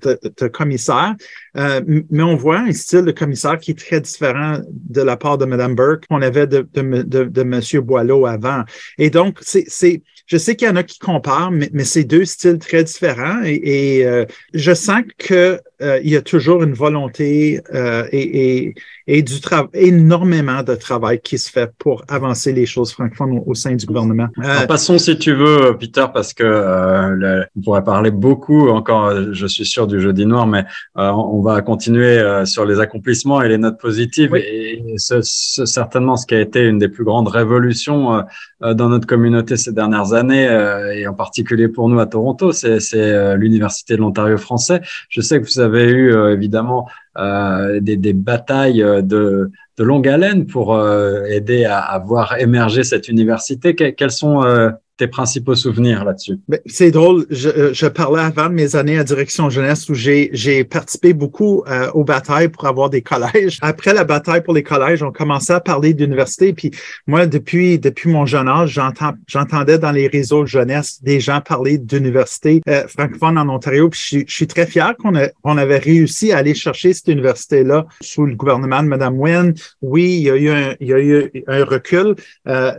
commissaire. Euh, mais on voit un style de commissaire qui est très différent de la part de Mme Burke qu'on avait de, M. Boileau avant. Et donc, c'est, je sais qu'il y en a qui comparent, mais, c'est deux styles très différents. Et, et euh, je sens que euh, il y a toujours une volonté euh, et, et, et, du énormément de travail qui se fait pour avancer les choses francophones au, sein du gouvernement. Euh, passons si tu veux, Peter, parce que on pourrait parler beaucoup encore, je suis sûr, du jeudi noir, mais on va continuer sur les accomplissements et les notes positives. Et, ce, ce, certainement, ce qui a été une des plus grandes révolutions dans notre communauté ces dernières années, et en particulier pour nous à Toronto, c'est l'Université de l'Ontario français. Je sais que vous avez eu évidemment euh, des, batailles de, de, longue haleine pour euh, aider à, voir émerger cette université. quels sont euh, tes principaux souvenirs là-dessus? Ben, c'est drôle. Je, euh, je, parlais avant de mes années à direction jeunesse où j'ai participé beaucoup euh, aux batailles pour avoir des collèges. Après la bataille pour les collèges, on commençait à parler d'université. Puis moi, depuis depuis mon jeune âge, j'entendais dans les réseaux jeunesse des gens parler d'université euh, francophone en Ontario. Puis je, suis très fier qu'on on avait réussi à aller chercher cette université-là sous le gouvernement de Mme Wynne. Oui, il y a eu un, il y a eu un recul,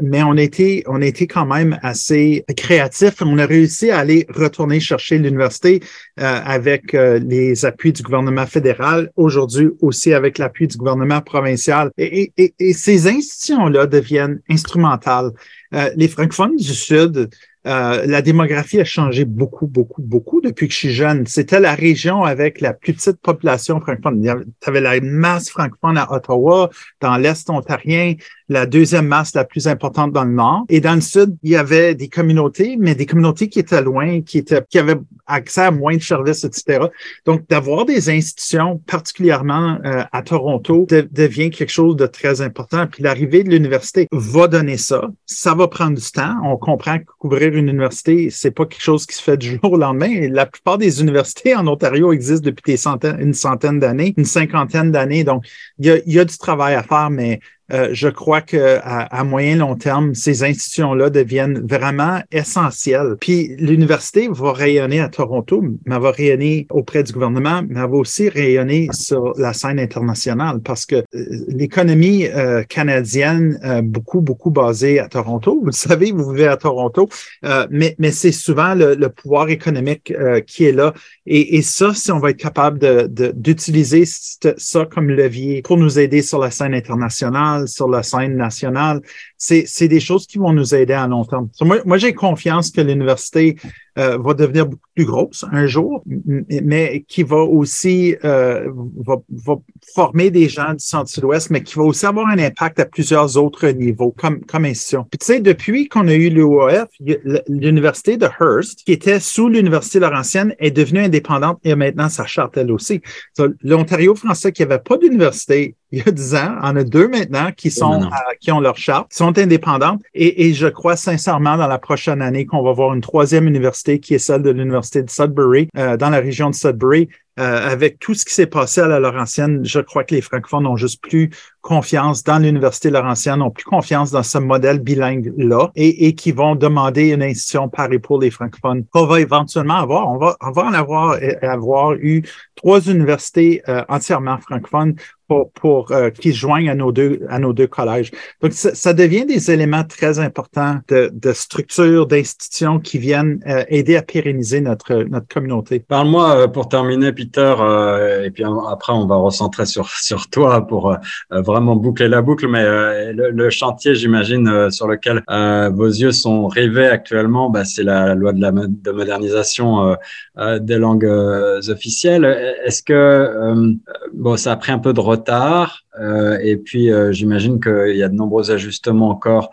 mais on était on était quand même assez créatif. On a réussi à aller retourner chercher l'université euh, avec euh, les appuis du gouvernement fédéral, aujourd'hui aussi avec l'appui du gouvernement provincial. Et, ces institutions-là deviennent instrumentales. Euh, les francophones du Sud, la démographie a changé beaucoup, beaucoup, beaucoup depuis que je suis jeune. C'était la région avec la plus petite population francophone. Tu avais la masse francophone à Ottawa, dans l'Est ontarien la deuxième masse la plus importante dans le nord. Et dans le sud, il y avait des communautés, mais des communautés qui étaient loin, qui étaient, qui avaient accès à moins de services, etc. Donc, d'avoir des institutions, particulièrement euh, à Toronto, devient quelque chose de très important. Puis l'arrivée de l'université va donner ça. Ça va prendre du temps. On comprend que couvrir une université, c'est pas quelque chose qui se fait du jour au lendemain. la plupart des universités en Ontario existent depuis des centaines, une centaine d'années, une cinquantaine d'années. Donc, il y a, y a du travail à faire, mais euh, je crois que à, moyen long terme, ces institutions-là deviennent vraiment essentielles. Puis l'université va rayonner à Toronto, mais va rayonner auprès du gouvernement, mais va aussi rayonner sur la scène internationale parce que euh, l'économie euh, canadienne, beaucoup, beaucoup basée à Toronto, vous le savez, vous vivez à Toronto, mais, c'est souvent le, pouvoir économique qui est là. Et, ça, si on va être capable d'utiliser ça comme levier pour nous aider sur la scène internationale, sur la scène nationale, c'est des choses qui vont nous aider à long terme. moi, moi j'ai confiance que l'université euh, va devenir beaucoup plus grosse un jour, mais qui va aussi euh, va, va, former des gens du centre-sud-ouest, mais qui va aussi avoir un impact à plusieurs autres niveaux comme, comme institution. Puis tu sais, depuis qu'on a eu l'UOF, l'université de Hearst, qui était sous l'université Laurentienne, est devenue indépendante et maintenant sa charte elle aussi. L'Ontario français qui avait pas d'université il y a dix ans, en a deux maintenant qui sont qui ont leur charte, sont indépendantes. Et, et je crois sincèrement dans la prochaine année qu'on va voir une troisième université qui est celle de l'université de Sudbury euh, dans la région de Sudbury euh, avec tout ce qui s'est passé à la Laurentienne, je crois que les francophones n'ont juste plus confiance dans l'Université Laurentienne, n'ont plus confiance dans ce modèle bilingue-là et, qui vont demander une institution pareille pour les francophones qu'on va éventuellement avoir. On va, en avoir, avoir eu trois universités euh, entièrement francophones pour, euh, qui se joignent à nos deux, à nos deux collèges. Donc, ça, devient des éléments très importants de, de structure, d'institutions qui viennent aider à pérenniser notre, notre communauté. Parle-moi, pour terminer, Peter, et puis après, on va recentrer sur, sur toi pour vraiment boucler la boucle, mais le, le, chantier, j'imagine, sur lequel vos yeux sont rivés actuellement, bah, c'est la loi de, la, de modernisation des langues officielles. Est-ce que euh, bon, ça a pris un peu de retard euh, et puis euh, j'imagine qu'il y a de nombreux ajustements encore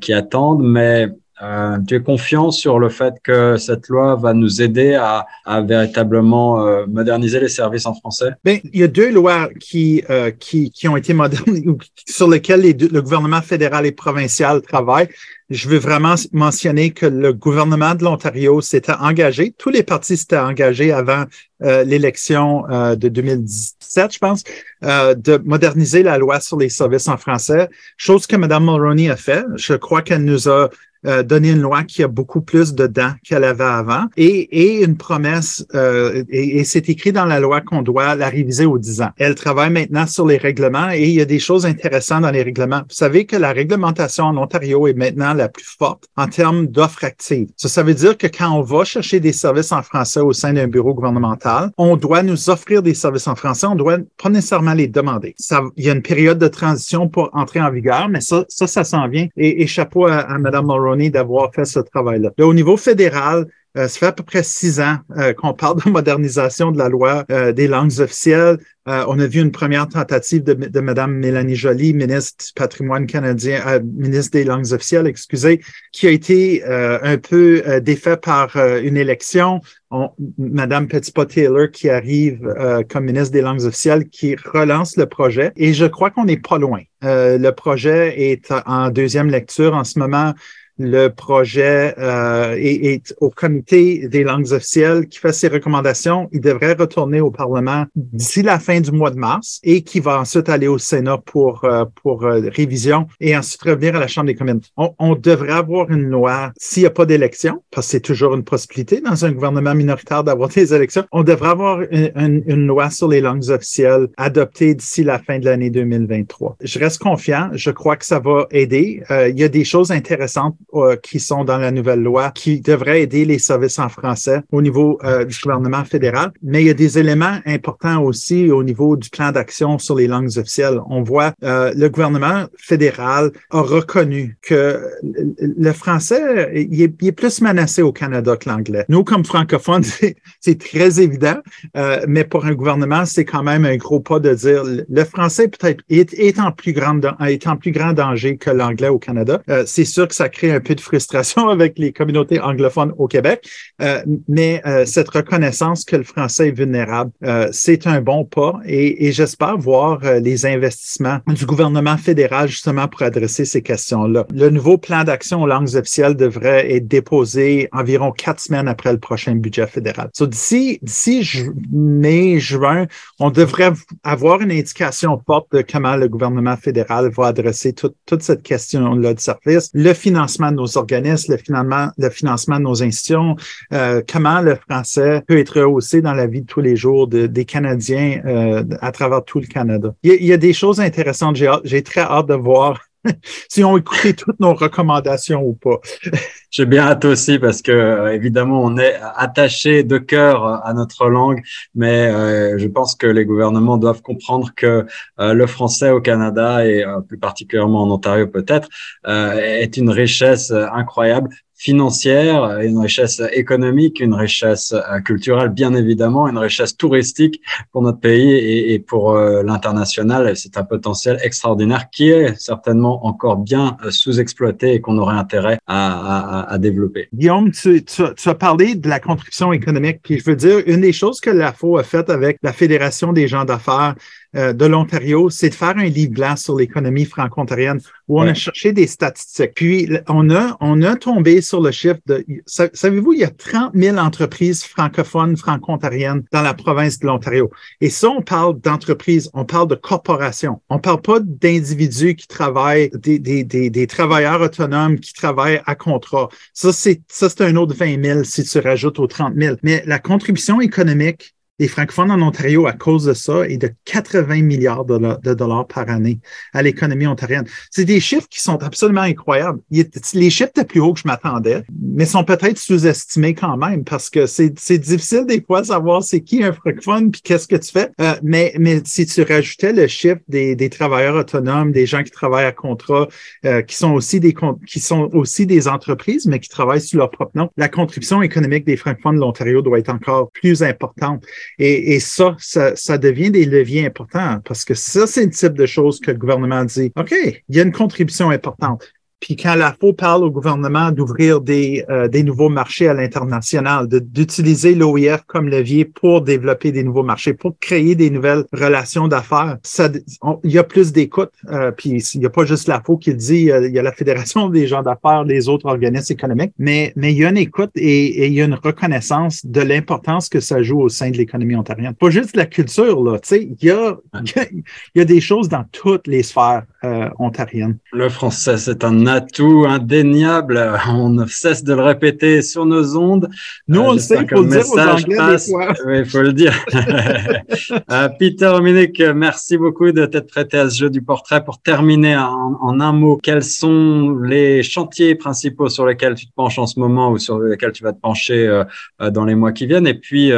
qui attendent, mais euh, tu es confiant sur le fait que cette loi va nous aider à, à véritablement euh, moderniser les services en français? Bien, il y a deux lois qui, euh, qui, qui, ont été modernisées, sur lesquelles les le gouvernement fédéral et provincial travaillent. Je veux vraiment mentionner que le gouvernement de l'Ontario s'était engagé, tous les partis s'étaient engagés avant euh, l'élection de 2017, je pense, de moderniser la loi sur les services en français, chose que Mme Mulroney a fait. Je crois qu'elle nous a euh, donner une loi qui a beaucoup plus de dents qu'elle avait avant et, et une promesse, euh, et, c'est écrit dans la loi qu'on doit la réviser aux 10 ans. Elle travaille maintenant sur les règlements et il y a des choses intéressantes dans les règlements. Vous savez que la réglementation en Ontario est maintenant la plus forte en termes d'offres actives. Ça, ça veut dire que quand on va chercher des services en français au sein d'un bureau gouvernemental, on doit nous offrir des services en français, on doit pas nécessairement les demander. Ça, il y a une période de transition pour entrer en vigueur, mais ça, ça, ça s'en vient. Et, chapeau à, à Mme Mulroney d'avoir fait ce travail-là. Au niveau fédéral, euh, ça fait à peu près six ans euh, qu'on parle de modernisation de la loi euh, des langues officielles. on a vu une première tentative de, de Mme Mélanie Joly, ministre du patrimoine canadien, ministre des langues officielles, excusez, qui a été un peu défait par une élection. On, Mme Petitpas-Taylor qui arrive comme ministre des langues officielles, qui relance le projet. Et je crois qu'on n'est pas loin. le projet est en deuxième lecture en ce moment le projet euh, est, au comité des langues officielles qui fait ses recommandations. Il devrait retourner au Parlement d'ici la fin du mois de mars et qui va ensuite aller au Sénat pour, euh, pour euh, révision et ensuite revenir à la Chambre des communes. On, devrait avoir une loi s'il n'y a pas d'élection, parce que c'est toujours une possibilité dans un gouvernement minoritaire d'avoir des élections. On devrait avoir une, une loi sur les langues officielles adoptée d'ici la fin de l'année 2023. Je reste confiant. Je crois que ça va aider. il y a des choses intéressantes euh, qui sont dans la nouvelle loi qui devraient aider les services en français au niveau euh, du gouvernement fédéral. Mais il y a des éléments importants aussi au niveau du plan d'action sur les langues officielles. On voit euh, le gouvernement fédéral a reconnu que le français il est, plus menacé au Canada que l'anglais. Nous, comme francophones, c'est très évident, mais pour un gouvernement, c'est quand même un gros pas de dire le français peut-être est, est en plus grand danger que l'anglais au Canada. c'est sûr que ça crée un peu de frustration avec les communautés anglophones au Québec, euh, mais euh, cette reconnaissance que le français est vulnérable, euh, c'est un bon pas et, j'espère voir les investissements du gouvernement fédéral justement pour adresser ces questions-là. Le nouveau plan d'action aux langues officielles devrait être déposé environ quatre semaines après le prochain budget fédéral. So, d'ici d'ici mai, juin, on devrait avoir une indication forte de comment le gouvernement fédéral va adresser toute cette question-là de service, le financement nos organismes, le financement, le financement de nos institutions, euh, comment le français peut être rehaussé dans la vie de tous les jours des Canadiens euh, à travers tout le Canada? Il y, a, des choses intéressantes. J'ai très hâte de voir si on écouté toutes nos recommandations ou pas. J'ai bien hâte aussi parce que euh, évidemment on est attaché de cœur à notre langue, mais euh, je pense que les gouvernements doivent comprendre que euh, le français au Canada et plus particulièrement en Ontario peut-être est une richesse incroyable financière, une richesse économique, une richesse euh, culturelle, bien évidemment, une richesse touristique pour notre pays et, pour euh, l'international. C'est un potentiel extraordinaire qui est certainement encore bien euh, sous-exploité et qu'on aurait intérêt à, développer. Guillaume, tu, tu, as parlé de la contribution économique, puis je veux dire, une des choses que l'AFO a fait avec la Fédération des gens d'affaires, euh, de l'Ontario, c'est de faire un livre blanc sur l'économie franco-ontarienne où on a cherché des statistiques. Puis on a, on a tombé sur le chiffre de, savez-vous, il y a 30 000 entreprises francophones franco-ontariennes dans la province de l'Ontario. Et ça, on parle d'entreprises, on parle de corporations. On parle pas d'individus qui travaillent, des, des, des, des, travailleurs autonomes qui travaillent à contrat. Ça, c'est, ça, c'est un autre 20 000 si tu rajoutes aux 30 000. Mais la contribution économique les francophones en Ontario, à cause de ça, est de 80 milliards de, dollars par année à l'économie ontarienne. C'est des chiffres qui sont absolument incroyables. Les chiffres étaient plus hauts que je m'attendais, mais sont peut-être sous-estimés quand même parce que c'est difficile des fois de savoir c'est qui un francophone puis qu'est-ce que tu fais. Euh, mais, si tu rajoutais le chiffre des, des travailleurs autonomes, des gens qui travaillent à contrat, euh, qui sont aussi des qui sont aussi des entreprises, mais qui travaillent sous leur propre nom, la contribution économique des francophones de l'Ontario doit être encore plus importante. Et, ça, ça, devient des leviers importants parce que ça, c'est le type de choses que le gouvernement dit, OK, il y a une contribution importante. Puis quand la FO parle au gouvernement d'ouvrir des, euh, des nouveaux marchés à l'international, d'utiliser l'OIF comme levier pour développer des nouveaux marchés, pour créer des nouvelles relations d'affaires, il y a plus d'écoute. Euh, puis il n'y a pas juste la FO qui le dit, il y a la Fédération des gens d'affaires, les autres organismes économiques, mais, mais il y a une écoute et, il y a une reconnaissance de l'importance que ça joue au sein de l'économie ontarienne. Pas juste la culture, là, tu sais, il y a, il y a des choses dans toutes les sphères euh, ontariennes. Le français, c'est un atout indéniable. On ne cesse de le répéter sur nos ondes. Nous, on le sait, faut le dire aux Anglais des fois. Oui, il faut le dire. Peter Dominique, merci beaucoup de t'être prêté à ce jeu du portrait. Pour terminer en, en, un mot, quels sont les chantiers principaux sur lesquels tu te penches en ce moment ou sur lesquels tu vas te pencher dans les mois qui viennent? Et puis,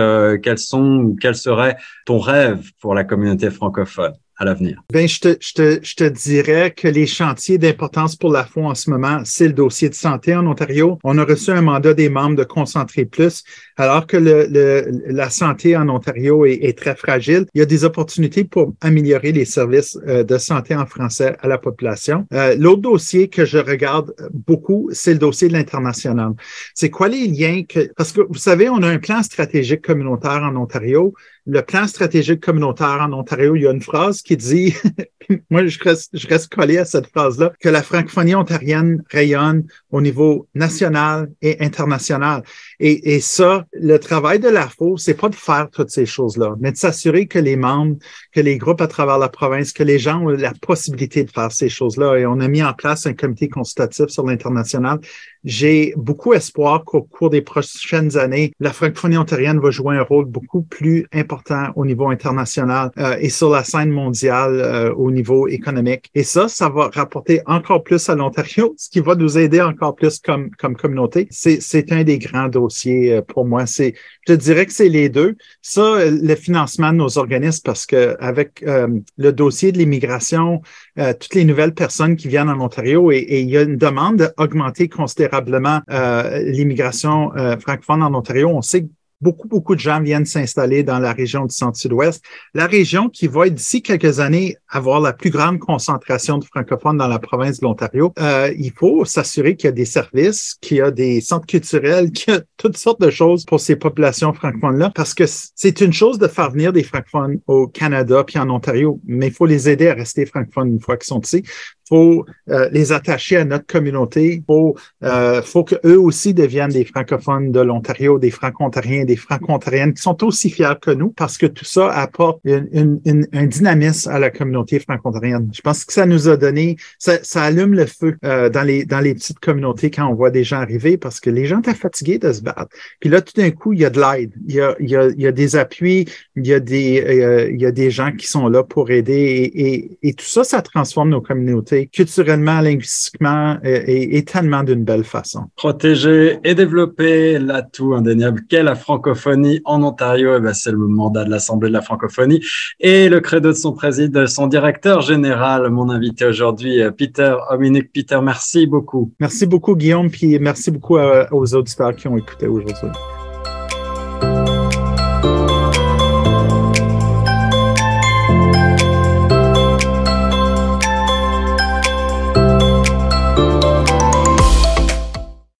quels sont, quel serait ton rêve pour la communauté francophone? À l'avenir? Ben, je te, dirais que les chantiers d'importance pour la FO en ce moment, c'est le dossier de santé en Ontario. On a reçu un mandat des membres de Concentrer Plus, alors que la santé en Ontario est, très fragile. Il y a des opportunités pour améliorer les services euh, de santé en français à la population. Euh, L'autre dossier que je regarde beaucoup, c'est le dossier de l'international. C'est quoi les liens que, parce que vous savez, on a un plan stratégique communautaire en Ontario le plan stratégique communautaire en Ontario, il y a une phrase qui dit, moi je reste, je reste collé à cette phrase-là, que la francophonie ontarienne rayonne au niveau national et international. Et, et ça, le travail de l'AFO, c'est pas de faire toutes ces choses-là, mais de s'assurer que les membres, que les groupes à travers la province, que les gens ont la possibilité de faire ces choses-là. Et on a mis en place un comité consultatif sur l'international j'ai beaucoup espoir qu'au cours des prochaines années, la francophonie ontarienne va jouer un rôle beaucoup plus important au niveau international euh, et sur la scène mondiale euh, au niveau économique. Et ça, ça va rapporter encore plus à l'Ontario, ce qui va nous aider encore plus comme, comme communauté. C'est un des grands dossiers euh, pour moi. C'est, je te dirais que c'est les deux. Ça, le financement de nos organismes, parce que avec euh, le dossier de l'immigration, euh, toutes les nouvelles personnes qui viennent en Ontario et, il y a une demande d'augmenter considérablement euh, l'immigration francophone en Ontario. On sait que beaucoup, beaucoup de gens viennent s'installer dans la région du centre-sud-ouest. La région qui va d'ici quelques années avoir la plus grande concentration de francophones dans la province de l'Ontario. Euh, il faut s'assurer qu'il y a des services, qu'il y a des centres culturels, qu'il y a toutes sortes de choses pour ces populations francophones-là, parce que c'est une chose de faire venir des francophones au Canada puis en Ontario, mais il faut les aider à rester francophones une fois qu'ils sont ici faut euh, les attacher à notre communauté. Faut, euh, faut que eux aussi deviennent des francophones de l'Ontario, des franco-ontariens, des franco-ontariennes qui sont aussi fiers que nous, parce que tout ça apporte une, une, un dynamisme à la communauté franco-ontarienne. Je pense que ça nous a donné, ça, ça allume le feu euh, dans les dans les petites communautés quand on voit des gens arriver, parce que les gens étaient fatigués de se battre. Puis là, tout d'un coup, il y a de l'aide, il y a, il y a, il y a des appuis, il y a des euh, il y a des gens qui sont là pour aider et, et tout ça, ça transforme nos communautés culturellement, linguistiquement et, tellement d'une belle façon. Protéger et développer l'atout indéniable qu'est la francophonie en Ontario, et eh ben c'est le mandat de l'Assemblée de la francophonie et le credo de son président, son directeur général, mon invité aujourd'hui, Peter Dominique. Peter, merci beaucoup. Merci beaucoup, Guillaume, puis merci beaucoup aux auditeurs qui ont écouté aujourd'hui.